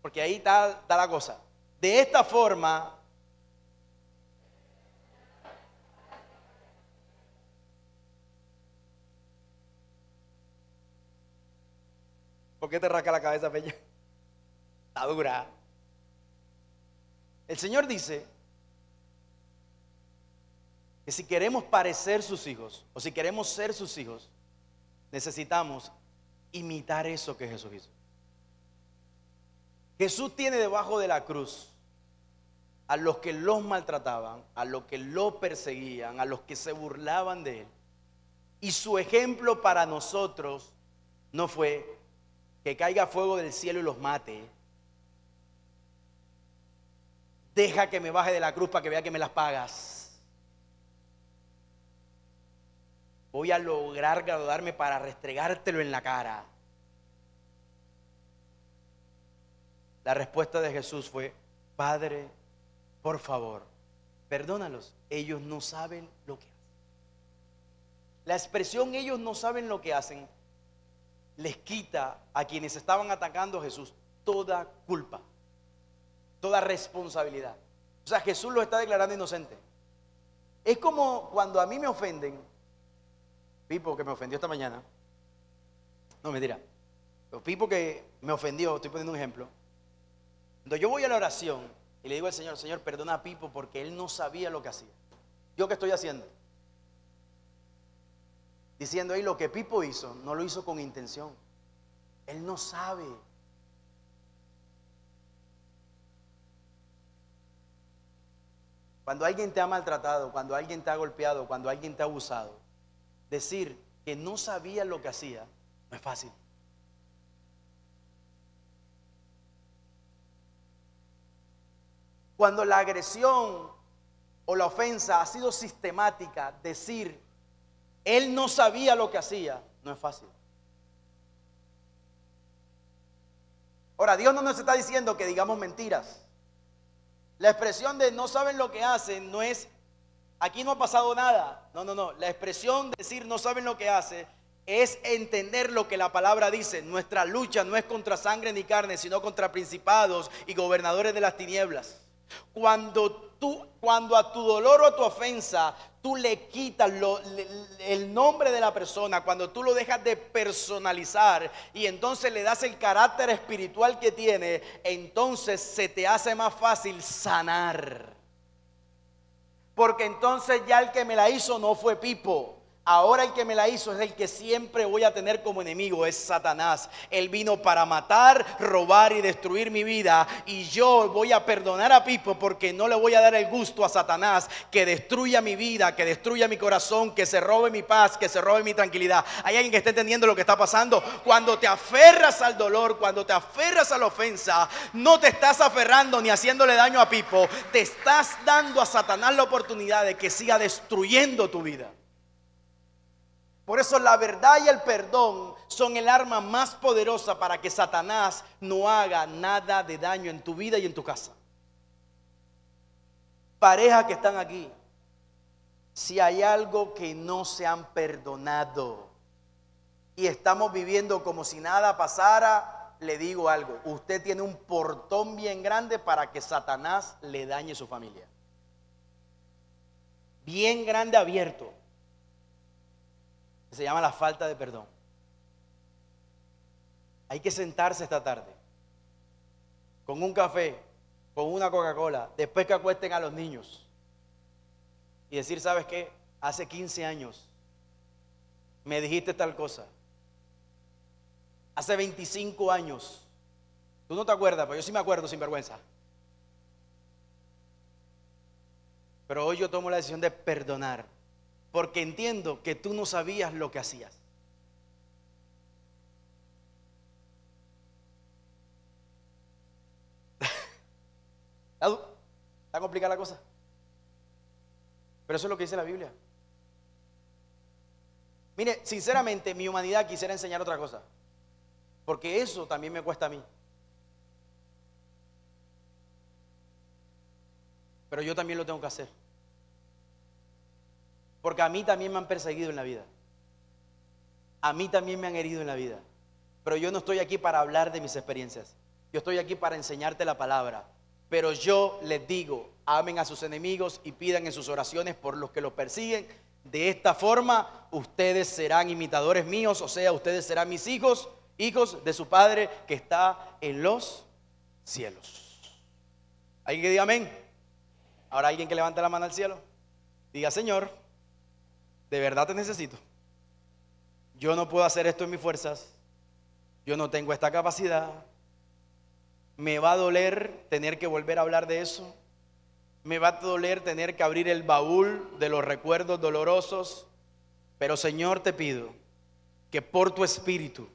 porque ahí está, está la cosa. De esta forma, ¿Por qué te rasca la cabeza, Peña? Está dura. El Señor dice que si queremos parecer sus hijos o si queremos ser sus hijos, necesitamos imitar eso que Jesús hizo. Jesús tiene debajo de la cruz a los que los maltrataban, a los que lo perseguían, a los que se burlaban de él. Y su ejemplo para nosotros no fue que caiga fuego del cielo y los mate, Deja que me baje de la cruz para que vea que me las pagas. Voy a lograr graduarme para restregártelo en la cara. La respuesta de Jesús fue, Padre, por favor, perdónalos. Ellos no saben lo que hacen. La expresión ellos no saben lo que hacen les quita a quienes estaban atacando a Jesús toda culpa toda responsabilidad. O sea, Jesús lo está declarando inocente. Es como cuando a mí me ofenden, Pipo que me ofendió esta mañana, no mentira, pero Pipo que me ofendió, estoy poniendo un ejemplo, cuando yo voy a la oración y le digo al Señor, Señor, perdona a Pipo porque él no sabía lo que hacía. ¿Yo qué estoy haciendo? Diciendo ahí lo que Pipo hizo, no lo hizo con intención. Él no sabe. Cuando alguien te ha maltratado, cuando alguien te ha golpeado, cuando alguien te ha abusado, decir que no sabía lo que hacía no es fácil. Cuando la agresión o la ofensa ha sido sistemática, decir, él no sabía lo que hacía, no es fácil. Ahora, Dios no nos está diciendo que digamos mentiras. La expresión de no saben lo que hacen no es, aquí no ha pasado nada. No, no, no. La expresión de decir no saben lo que hace es entender lo que la palabra dice. Nuestra lucha no es contra sangre ni carne, sino contra principados y gobernadores de las tinieblas. Cuando tú, cuando a tu dolor o a tu ofensa tú le quitas el nombre de la persona, cuando tú lo dejas de personalizar y entonces le das el carácter espiritual que tiene, entonces se te hace más fácil sanar. Porque entonces ya el que me la hizo no fue Pipo. Ahora el que me la hizo es el que siempre voy a tener como enemigo, es Satanás. Él vino para matar, robar y destruir mi vida. Y yo voy a perdonar a Pipo porque no le voy a dar el gusto a Satanás que destruya mi vida, que destruya mi corazón, que se robe mi paz, que se robe mi tranquilidad. Hay alguien que está entendiendo lo que está pasando. Cuando te aferras al dolor, cuando te aferras a la ofensa, no te estás aferrando ni haciéndole daño a Pipo. Te estás dando a Satanás la oportunidad de que siga destruyendo tu vida. Por eso la verdad y el perdón son el arma más poderosa para que Satanás no haga nada de daño en tu vida y en tu casa. Pareja que están aquí, si hay algo que no se han perdonado y estamos viviendo como si nada pasara, le digo algo, usted tiene un portón bien grande para que Satanás le dañe su familia. Bien grande abierto se llama la falta de perdón. Hay que sentarse esta tarde con un café, con una Coca-Cola, después que acuesten a los niños y decir, ¿sabes qué? Hace 15 años me dijiste tal cosa. Hace 25 años. Tú no te acuerdas, pero yo sí me acuerdo sin vergüenza. Pero hoy yo tomo la decisión de perdonar porque entiendo que tú no sabías lo que hacías. ¿Está complicada la cosa? Pero eso es lo que dice la Biblia. Mire, sinceramente, mi humanidad quisiera enseñar otra cosa. Porque eso también me cuesta a mí. Pero yo también lo tengo que hacer. Porque a mí también me han perseguido en la vida. A mí también me han herido en la vida. Pero yo no estoy aquí para hablar de mis experiencias. Yo estoy aquí para enseñarte la palabra. Pero yo les digo, amen a sus enemigos y pidan en sus oraciones por los que los persiguen. De esta forma, ustedes serán imitadores míos, o sea, ustedes serán mis hijos, hijos de su Padre que está en los cielos. ¿Alguien que diga amén? Ahora alguien que levante la mano al cielo. Diga, Señor, de verdad te necesito. Yo no puedo hacer esto en mis fuerzas. Yo no tengo esta capacidad. Me va a doler tener que volver a hablar de eso. Me va a doler tener que abrir el baúl de los recuerdos dolorosos. Pero Señor te pido que por tu espíritu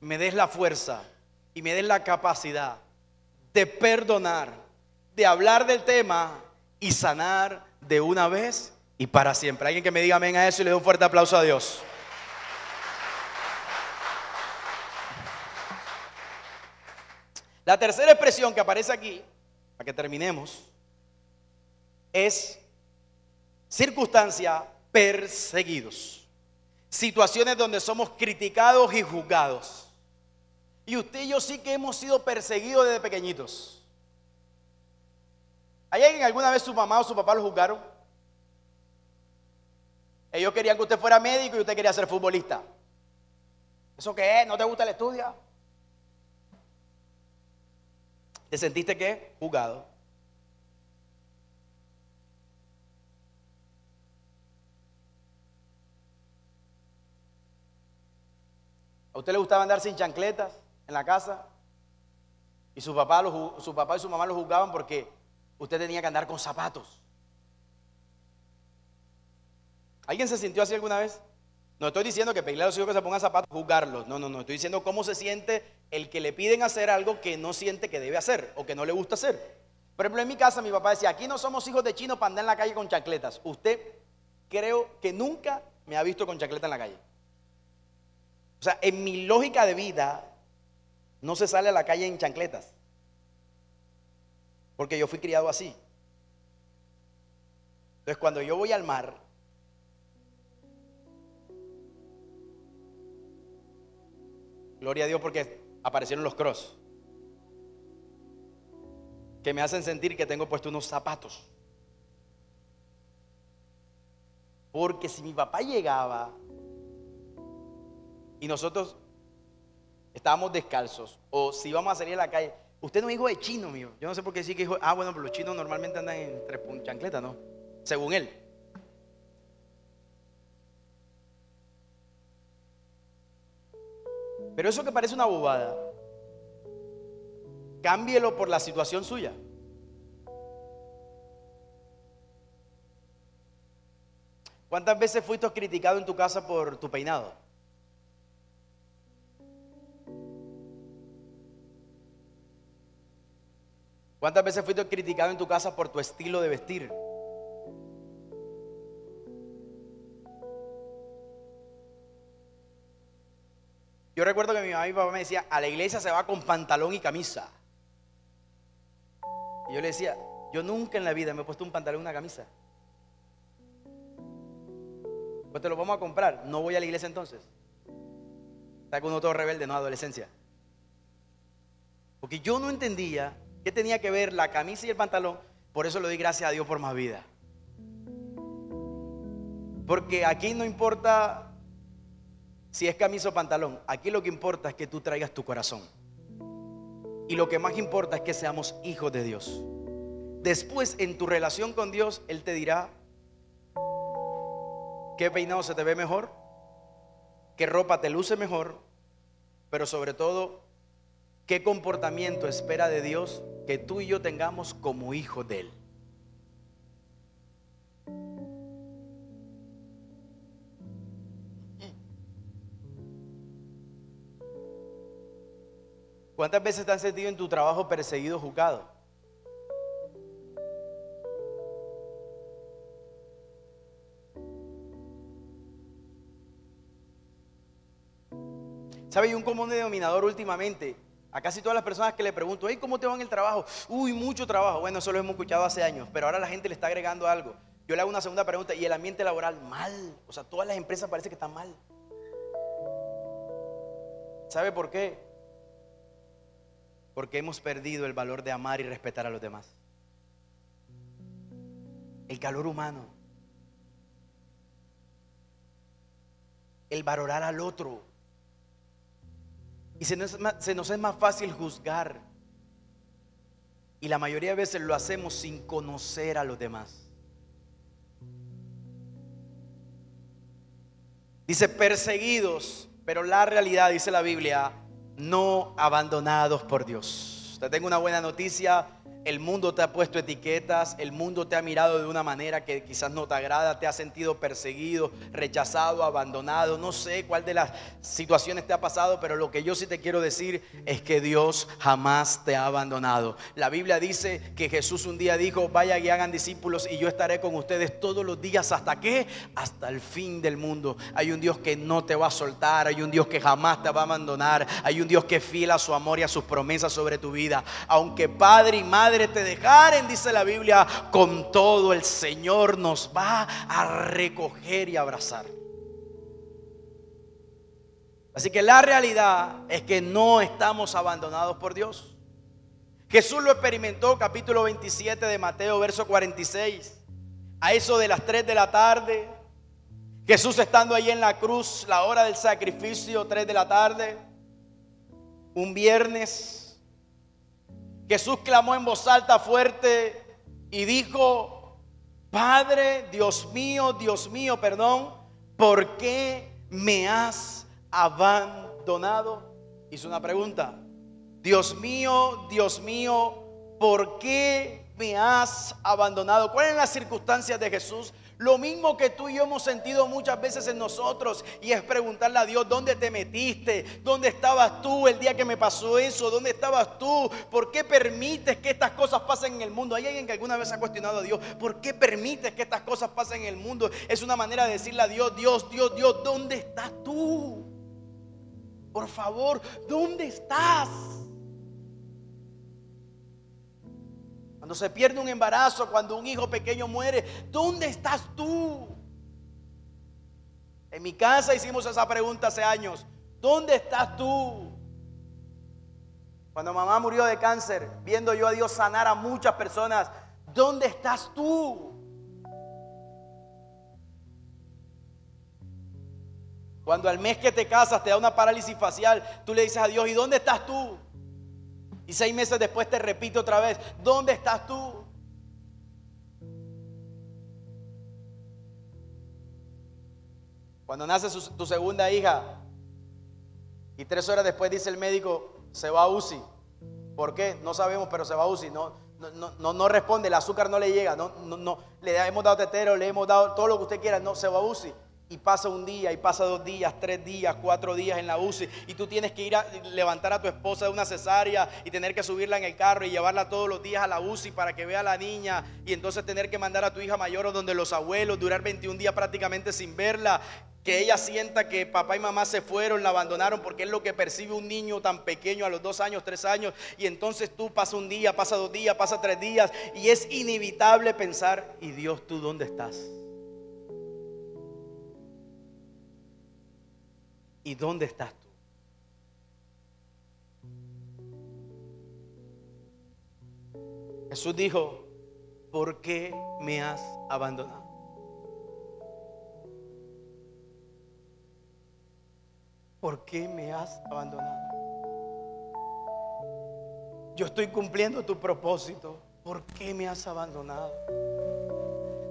me des la fuerza y me des la capacidad de perdonar, de hablar del tema y sanar de una vez y para siempre. Alguien que me diga amén a eso y le dé un fuerte aplauso a Dios. La tercera expresión que aparece aquí, para que terminemos, es circunstancia perseguidos. Situaciones donde somos criticados y juzgados. Y usted y yo sí que hemos sido perseguidos desde pequeñitos. ¿Hay alguien alguna vez su mamá o su papá lo juzgaron? Ellos querían que usted fuera médico y usted quería ser futbolista. ¿Eso qué es? ¿No te gusta el estudio? ¿Te sentiste qué? Jugado. ¿A usted le gustaba andar sin chancletas? en la casa y su papá, su papá y su mamá lo juzgaban porque usted tenía que andar con zapatos. ¿Alguien se sintió así alguna vez? No estoy diciendo que pedirle a los hijos que se pongan zapatos, juzgarlos. No, no, no. Estoy diciendo cómo se siente el que le piden hacer algo que no siente que debe hacer o que no le gusta hacer. Por ejemplo, en mi casa mi papá decía, aquí no somos hijos de chino para andar en la calle con chancletas. Usted creo que nunca me ha visto con chancleta en la calle. O sea, en mi lógica de vida no se sale a la calle en chancletas. Porque yo fui criado así. Entonces cuando yo voy al mar, gloria a Dios porque aparecieron los cross que me hacen sentir que tengo puesto unos zapatos. Porque si mi papá llegaba y nosotros estábamos descalzos, o si íbamos a salir a la calle, usted no es hijo de chino, mío. Yo no sé por qué sí que hijo. Ah, bueno, pero los chinos normalmente andan en tres chancletas, ¿no? Según él. Pero eso que parece una bobada, cámbielo por la situación suya. ¿Cuántas veces fuiste criticado en tu casa por tu peinado? ¿Cuántas veces fuiste criticado en tu casa por tu estilo de vestir? Yo recuerdo que mi mamá y mi papá me decía, a la iglesia se va con pantalón y camisa. Y yo le decía, yo nunca en la vida me he puesto un pantalón y una camisa. Pues te lo vamos a comprar. No voy a la iglesia entonces. Está con uno todo rebelde, no adolescencia. Porque yo no entendía qué tenía que ver la camisa y el pantalón. Por eso le doy gracias a Dios por más vida. Porque aquí no importa si es camisa o pantalón. Aquí lo que importa es que tú traigas tu corazón. Y lo que más importa es que seamos hijos de Dios. Después, en tu relación con Dios, Él te dirá qué peinado se te ve mejor, qué ropa te luce mejor, pero sobre todo, qué comportamiento espera de Dios que tú y yo tengamos como hijos de Él. ¿Cuántas veces te has sentido en tu trabajo perseguido, juzgado? ¿Sabe? Y un común denominador últimamente, a casi todas las personas que le pregunto, hey, ¿cómo te va en el trabajo? Uy, mucho trabajo. Bueno, eso lo hemos escuchado hace años, pero ahora la gente le está agregando algo. Yo le hago una segunda pregunta, ¿y el ambiente laboral mal? O sea, todas las empresas parece que están mal. ¿Sabe por qué? Porque hemos perdido el valor de amar y respetar a los demás. El calor humano. El valorar al otro. Y se nos, se nos es más fácil juzgar. Y la mayoría de veces lo hacemos sin conocer a los demás. Dice perseguidos, pero la realidad, dice la Biblia, no abandonados por Dios. Te tengo una buena noticia. El mundo te ha puesto etiquetas, el mundo te ha mirado de una manera que quizás no te agrada, te ha sentido perseguido, rechazado, abandonado. No sé cuál de las situaciones te ha pasado, pero lo que yo sí te quiero decir es que Dios jamás te ha abandonado. La Biblia dice que Jesús un día dijo, vaya y hagan discípulos y yo estaré con ustedes todos los días. ¿Hasta qué? Hasta el fin del mundo. Hay un Dios que no te va a soltar, hay un Dios que jamás te va a abandonar, hay un Dios que es fiel a su amor y a sus promesas sobre tu vida. Aunque padre y madre te dejaren, dice la Biblia, con todo el Señor nos va a recoger y abrazar. Así que la realidad es que no estamos abandonados por Dios. Jesús lo experimentó, capítulo 27 de Mateo, verso 46. A eso de las 3 de la tarde, Jesús estando ahí en la cruz, la hora del sacrificio, 3 de la tarde, un viernes, Jesús clamó en voz alta fuerte y dijo, Padre, Dios mío, Dios mío, perdón, ¿por qué me has abandonado? hizo una pregunta. Dios mío, Dios mío, ¿por qué me has abandonado? ¿Cuáles son las circunstancias de Jesús? Lo mismo que tú y yo hemos sentido muchas veces en nosotros y es preguntarle a Dios, ¿dónde te metiste? ¿Dónde estabas tú el día que me pasó eso? ¿Dónde estabas tú? ¿Por qué permites que estas cosas pasen en el mundo? ¿Hay alguien que alguna vez ha cuestionado a Dios? ¿Por qué permites que estas cosas pasen en el mundo? Es una manera de decirle a Dios, Dios, Dios, Dios, ¿dónde estás tú? Por favor, ¿dónde estás? Cuando se pierde un embarazo, cuando un hijo pequeño muere, ¿dónde estás tú? En mi casa hicimos esa pregunta hace años. ¿Dónde estás tú? Cuando mamá murió de cáncer, viendo yo a Dios sanar a muchas personas, ¿dónde estás tú? Cuando al mes que te casas te da una parálisis facial, tú le dices a Dios, ¿y dónde estás tú? Y seis meses después te repite otra vez, ¿dónde estás tú? Cuando nace tu segunda hija y tres horas después dice el médico, se va a UCI. ¿Por qué? No sabemos, pero se va a UCI. No, no, no, no responde, el azúcar no le llega. No, no, no, le hemos dado tetero, le hemos dado todo lo que usted quiera. No, se va a UCI y pasa un día, y pasa dos días, tres días, cuatro días en la UCI, y tú tienes que ir a levantar a tu esposa de una cesárea y tener que subirla en el carro y llevarla todos los días a la UCI para que vea a la niña, y entonces tener que mandar a tu hija mayor o donde los abuelos, durar 21 días prácticamente sin verla, que ella sienta que papá y mamá se fueron, la abandonaron, porque es lo que percibe un niño tan pequeño a los dos años, tres años, y entonces tú pasa un día, pasa dos días, pasa tres días, y es inevitable pensar, ¿y Dios tú dónde estás? ¿Y dónde estás tú? Jesús dijo, ¿por qué me has abandonado? ¿Por qué me has abandonado? Yo estoy cumpliendo tu propósito. ¿Por qué me has abandonado?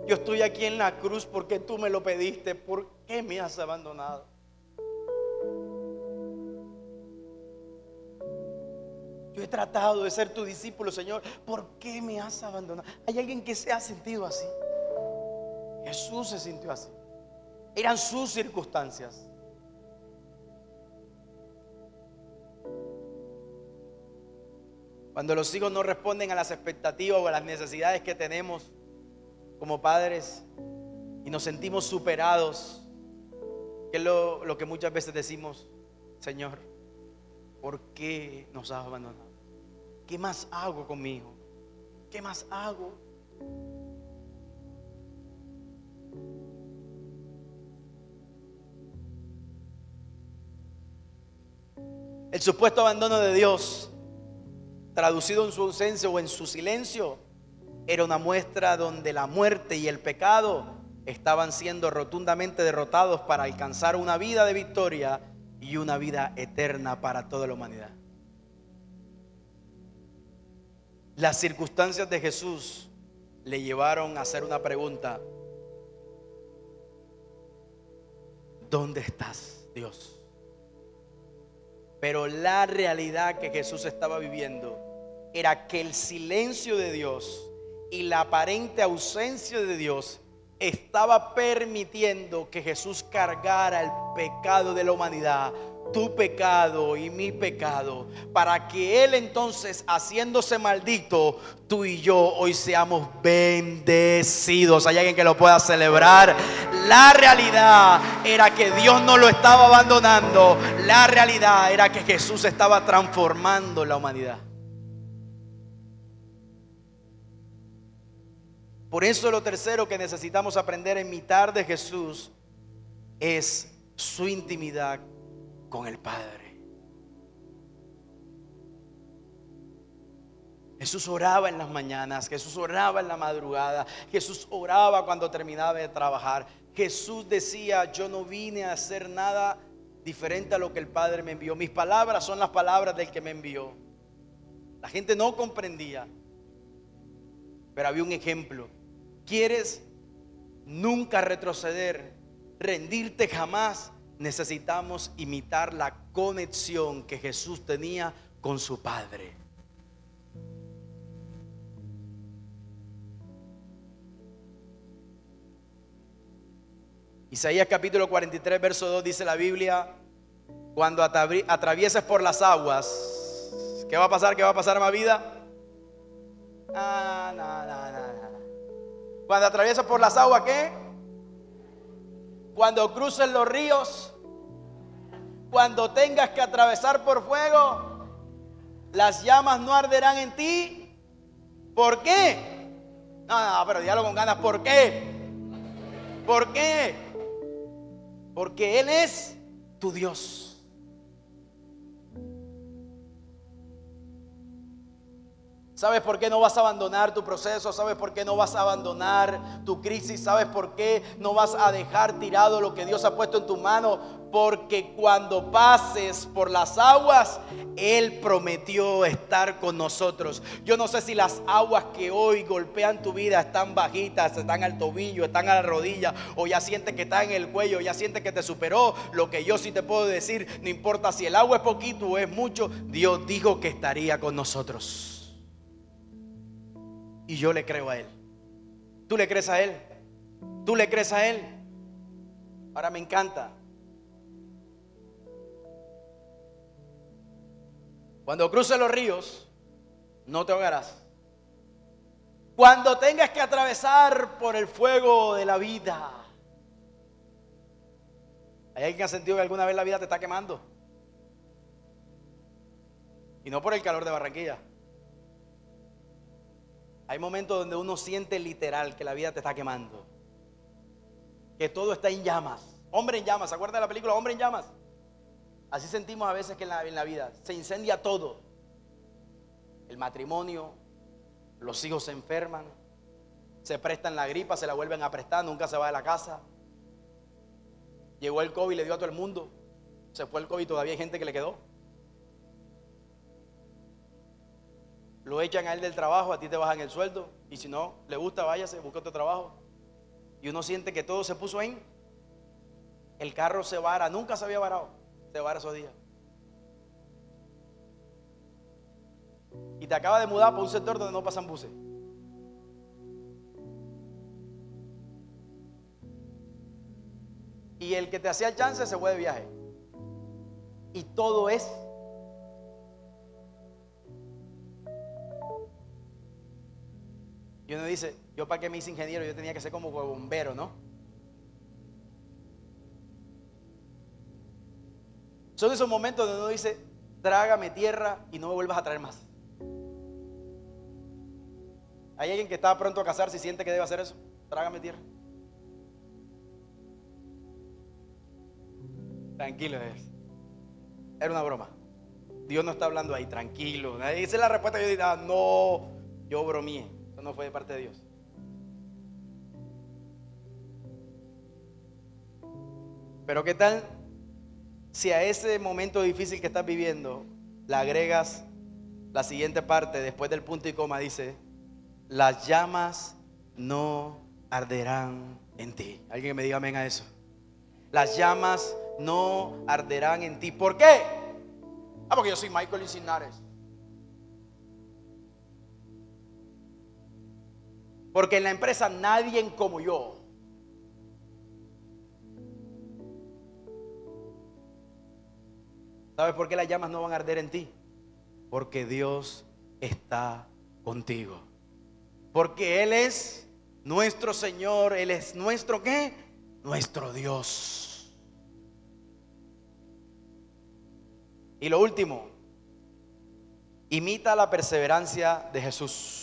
Yo estoy aquí en la cruz porque tú me lo pediste. ¿Por qué me has abandonado? Yo he tratado de ser tu discípulo, Señor. ¿Por qué me has abandonado? ¿Hay alguien que se ha sentido así? Jesús se sintió así. Eran sus circunstancias. Cuando los hijos no responden a las expectativas o a las necesidades que tenemos como padres y nos sentimos superados, que es lo, lo que muchas veces decimos, Señor, ¿Por qué nos has abandonado? ¿Qué más hago conmigo? ¿Qué más hago? El supuesto abandono de Dios, traducido en su ausencia o en su silencio, era una muestra donde la muerte y el pecado estaban siendo rotundamente derrotados para alcanzar una vida de victoria y una vida eterna para toda la humanidad. Las circunstancias de Jesús le llevaron a hacer una pregunta. ¿Dónde estás, Dios? Pero la realidad que Jesús estaba viviendo era que el silencio de Dios y la aparente ausencia de Dios estaba permitiendo que Jesús cargara el pecado de la humanidad, tu pecado y mi pecado, para que Él entonces, haciéndose maldito, tú y yo hoy seamos bendecidos. Hay alguien que lo pueda celebrar. La realidad era que Dios no lo estaba abandonando. La realidad era que Jesús estaba transformando la humanidad. Por eso lo tercero que necesitamos aprender en mitad de Jesús es su intimidad con el Padre. Jesús oraba en las mañanas, Jesús oraba en la madrugada, Jesús oraba cuando terminaba de trabajar. Jesús decía, yo no vine a hacer nada diferente a lo que el Padre me envió. Mis palabras son las palabras del que me envió. La gente no comprendía, pero había un ejemplo. ¿Quieres nunca retroceder, rendirte jamás? necesitamos imitar la conexión que Jesús tenía con su Padre. Isaías capítulo 43, verso 2 dice la Biblia, cuando atravieses por las aguas, ¿qué va a pasar? ¿Qué va a pasar, mi vida? Ah, no, Cuando atravieses por las aguas, ¿qué? Cuando cruces los ríos, cuando tengas que atravesar por fuego, las llamas no arderán en ti. ¿Por qué? No, no, pero diálogo con ganas. ¿Por qué? ¿Por qué? Porque Él es tu Dios. ¿Sabes por qué no vas a abandonar tu proceso? ¿Sabes por qué no vas a abandonar tu crisis? ¿Sabes por qué no vas a dejar tirado lo que Dios ha puesto en tu mano? Porque cuando pases por las aguas, Él prometió estar con nosotros. Yo no sé si las aguas que hoy golpean tu vida están bajitas, están al tobillo, están a la rodilla, o ya sientes que está en el cuello, ya sientes que te superó. Lo que yo sí te puedo decir, no importa si el agua es poquito o es mucho, Dios dijo que estaría con nosotros. Y yo le creo a Él. ¿Tú le crees a Él? ¿Tú le crees a Él? Ahora me encanta. Cuando cruces los ríos, no te ahogarás. Cuando tengas que atravesar por el fuego de la vida. ¿Hay alguien que ha sentido que alguna vez la vida te está quemando? Y no por el calor de Barranquilla. Hay momentos donde uno siente literal que la vida te está quemando. Que todo está en llamas. Hombre en llamas. ¿Se acuerdan de la película Hombre en llamas? Así sentimos a veces que en la, vida se incendia todo. El matrimonio, los hijos se enferman, se prestan la gripa, se la vuelven a prestar, nunca se va de la casa. Llegó el COVID, le dio a todo el mundo. Se fue el COVID, todavía hay gente que le quedó. Lo echan a él del trabajo, a ti te bajan el sueldo, y si no le gusta, váyase, busca otro trabajo. Y uno siente que todo se puso en. El carro se vara, nunca se había varado, se vara esos días. Y te acaba de mudar para un sector donde no pasan buses. Y el que te hacía el chance se fue de viaje. Y todo es Y uno dice, yo para qué me hice ingeniero, yo tenía que ser como bombero, ¿no? Son esos momentos donde uno dice, trágame tierra y no me vuelvas a traer más. ¿Hay alguien que está pronto a casarse y siente que debe hacer eso? Trágame tierra. Tranquilo es. Era una broma. Dios no está hablando ahí, tranquilo. Esa es la respuesta yo diría, no, yo bromeé no fue de parte de Dios. Pero ¿qué tal si a ese momento difícil que estás viviendo le agregas la siguiente parte, después del punto y coma, dice, las llamas no arderán en ti. Alguien me diga amén a eso. Las llamas no arderán en ti. ¿Por qué? Ah, porque yo soy Michael Insinares. Porque en la empresa nadie como yo. ¿Sabes por qué las llamas no van a arder en ti? Porque Dios está contigo. Porque Él es nuestro Señor, Él es nuestro qué? Nuestro Dios. Y lo último, imita la perseverancia de Jesús.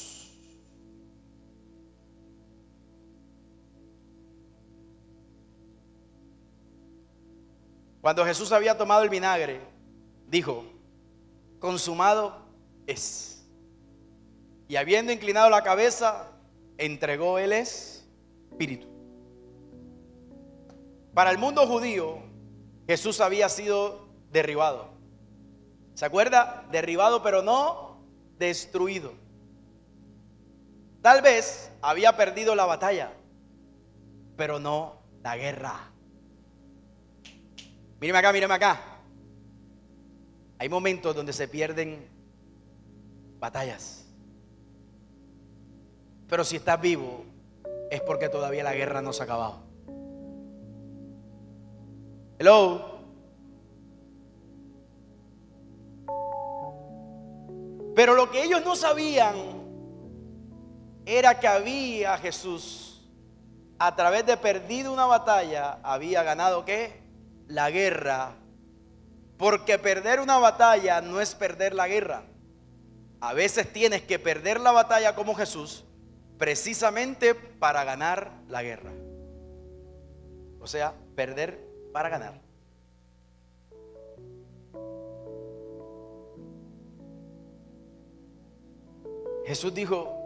Cuando Jesús había tomado el vinagre, dijo, consumado es. Y habiendo inclinado la cabeza, entregó el espíritu. Para el mundo judío, Jesús había sido derribado. ¿Se acuerda? Derribado, pero no destruido. Tal vez había perdido la batalla, pero no la guerra. Míreme acá, míreme acá. Hay momentos donde se pierden batallas. Pero si estás vivo, es porque todavía la guerra no se ha acabado. Hello. Pero lo que ellos no sabían era que había Jesús, a través de perdido una batalla, había ganado qué? La guerra. Porque perder una batalla no es perder la guerra. A veces tienes que perder la batalla como Jesús precisamente para ganar la guerra. O sea, perder para ganar. Jesús dijo,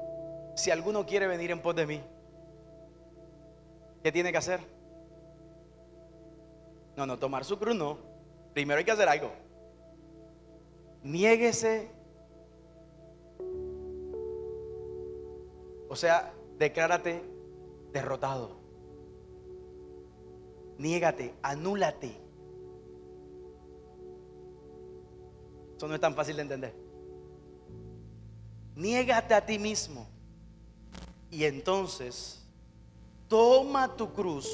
si alguno quiere venir en pos de mí, ¿qué tiene que hacer? No, no, tomar su cruz no. Primero hay que hacer algo. Niéguese. O sea, declárate derrotado. Niégate, anúlate. Eso no es tan fácil de entender. Niégate a ti mismo. Y entonces, toma tu cruz.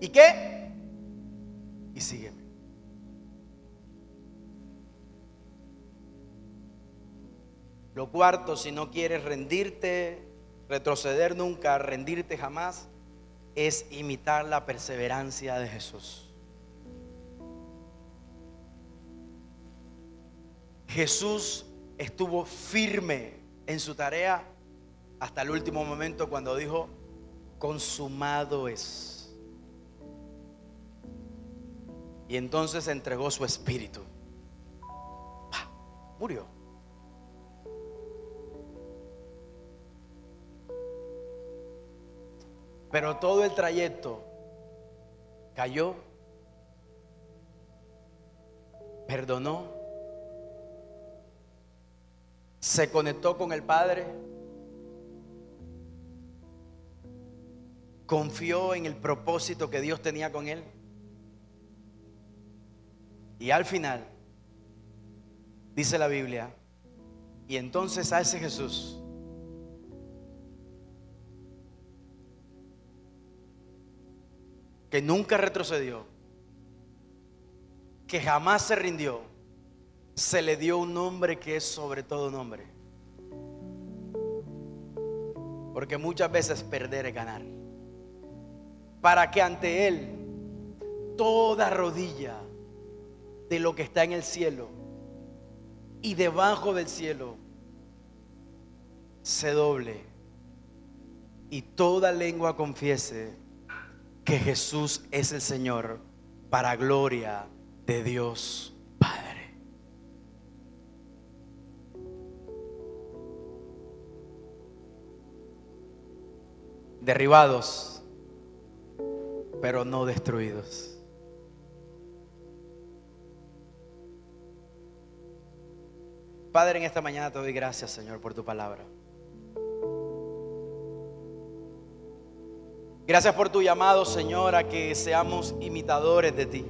¿Y qué? Y sígueme. Lo cuarto, si no quieres rendirte, retroceder nunca, rendirte jamás, es imitar la perseverancia de Jesús. Jesús estuvo firme en su tarea hasta el último momento cuando dijo, consumado es. Y entonces entregó su espíritu. Murió. Pero todo el trayecto cayó, perdonó, se conectó con el Padre, confió en el propósito que Dios tenía con él. Y al final, dice la Biblia, y entonces a ese Jesús que nunca retrocedió, que jamás se rindió, se le dio un nombre que es sobre todo nombre. Porque muchas veces perder es ganar. Para que ante Él toda rodilla de lo que está en el cielo y debajo del cielo se doble y toda lengua confiese que Jesús es el Señor para gloria de Dios Padre. Derribados, pero no destruidos. Padre, en esta mañana te doy gracias, Señor, por tu palabra. Gracias por tu llamado, Señor, a que seamos imitadores de ti.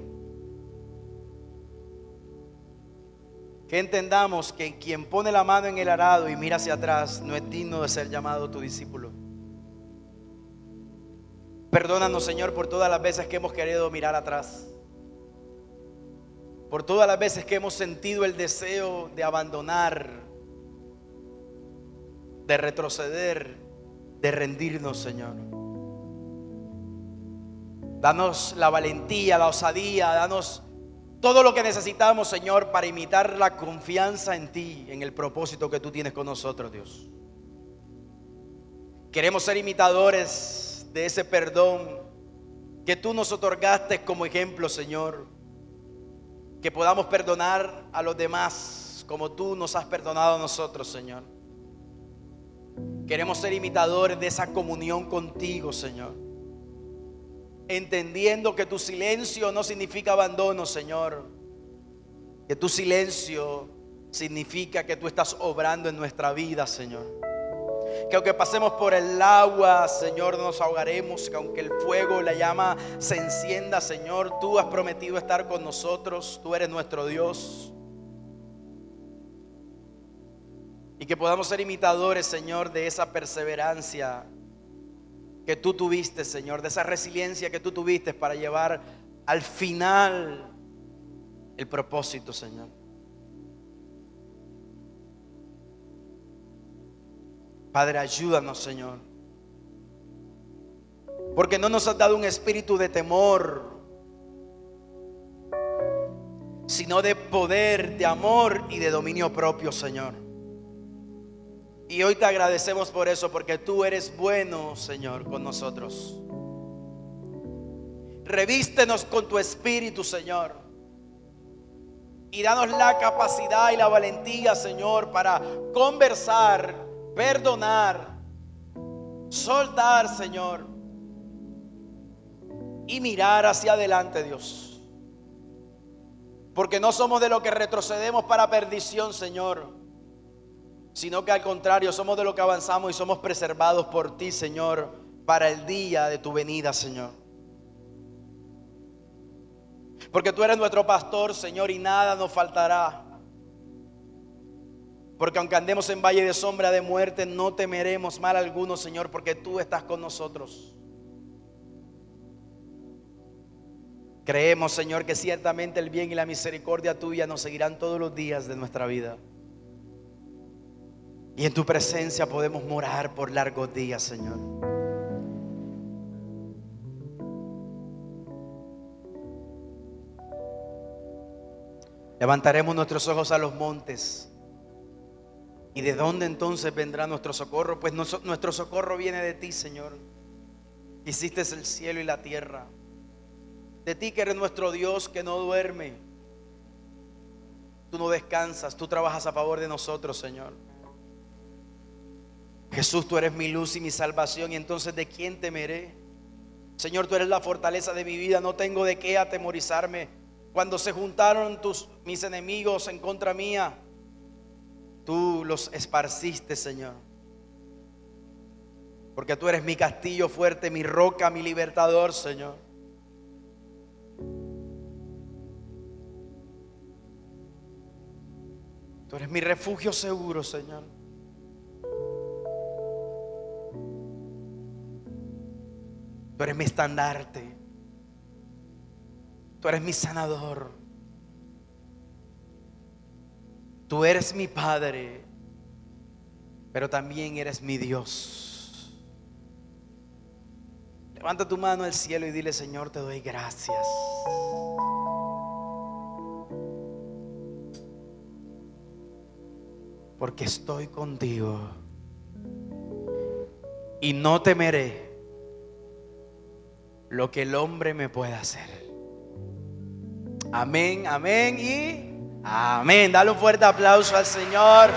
Que entendamos que quien pone la mano en el arado y mira hacia atrás no es digno de ser llamado tu discípulo. Perdónanos, Señor, por todas las veces que hemos querido mirar atrás. Por todas las veces que hemos sentido el deseo de abandonar, de retroceder, de rendirnos, Señor. Danos la valentía, la osadía, danos todo lo que necesitamos, Señor, para imitar la confianza en ti, en el propósito que tú tienes con nosotros, Dios. Queremos ser imitadores de ese perdón que tú nos otorgaste como ejemplo, Señor. Que podamos perdonar a los demás como tú nos has perdonado a nosotros, Señor. Queremos ser imitadores de esa comunión contigo, Señor entendiendo que tu silencio no significa abandono, Señor. Que tu silencio significa que tú estás obrando en nuestra vida, Señor. Que aunque pasemos por el agua, Señor, no nos ahogaremos. Que aunque el fuego, la llama se encienda, Señor, tú has prometido estar con nosotros. Tú eres nuestro Dios. Y que podamos ser imitadores, Señor, de esa perseverancia que tú tuviste, Señor, de esa resiliencia que tú tuviste para llevar al final el propósito, Señor. Padre, ayúdanos, Señor. Porque no nos has dado un espíritu de temor, sino de poder, de amor y de dominio propio, Señor. Y hoy te agradecemos por eso, porque tú eres bueno, Señor, con nosotros. Revístenos con tu espíritu, Señor. Y danos la capacidad y la valentía, Señor, para conversar, perdonar, soltar, Señor. Y mirar hacia adelante, Dios. Porque no somos de los que retrocedemos para perdición, Señor sino que al contrario, somos de lo que avanzamos y somos preservados por ti, Señor, para el día de tu venida, Señor. Porque tú eres nuestro pastor, Señor, y nada nos faltará. Porque aunque andemos en valle de sombra de muerte, no temeremos mal alguno, Señor, porque tú estás con nosotros. Creemos, Señor, que ciertamente el bien y la misericordia tuya nos seguirán todos los días de nuestra vida. Y en tu presencia podemos morar por largos días, Señor. Levantaremos nuestros ojos a los montes. ¿Y de dónde entonces vendrá nuestro socorro? Pues nuestro socorro viene de ti, Señor. Hiciste el cielo y la tierra. De ti que eres nuestro Dios que no duerme. Tú no descansas, tú trabajas a favor de nosotros, Señor. Jesús, tú eres mi luz y mi salvación y entonces ¿de quién temeré? Señor, tú eres la fortaleza de mi vida, no tengo de qué atemorizarme. Cuando se juntaron tus mis enemigos en contra mía, tú los esparciste, Señor. Porque tú eres mi castillo fuerte, mi roca, mi libertador, Señor. Tú eres mi refugio seguro, Señor. Tú eres mi estandarte. Tú eres mi sanador. Tú eres mi Padre, pero también eres mi Dios. Levanta tu mano al cielo y dile, Señor, te doy gracias. Porque estoy contigo. Y no temeré lo que el hombre me puede hacer. Amén, amén y amén. Dale un fuerte aplauso al Señor.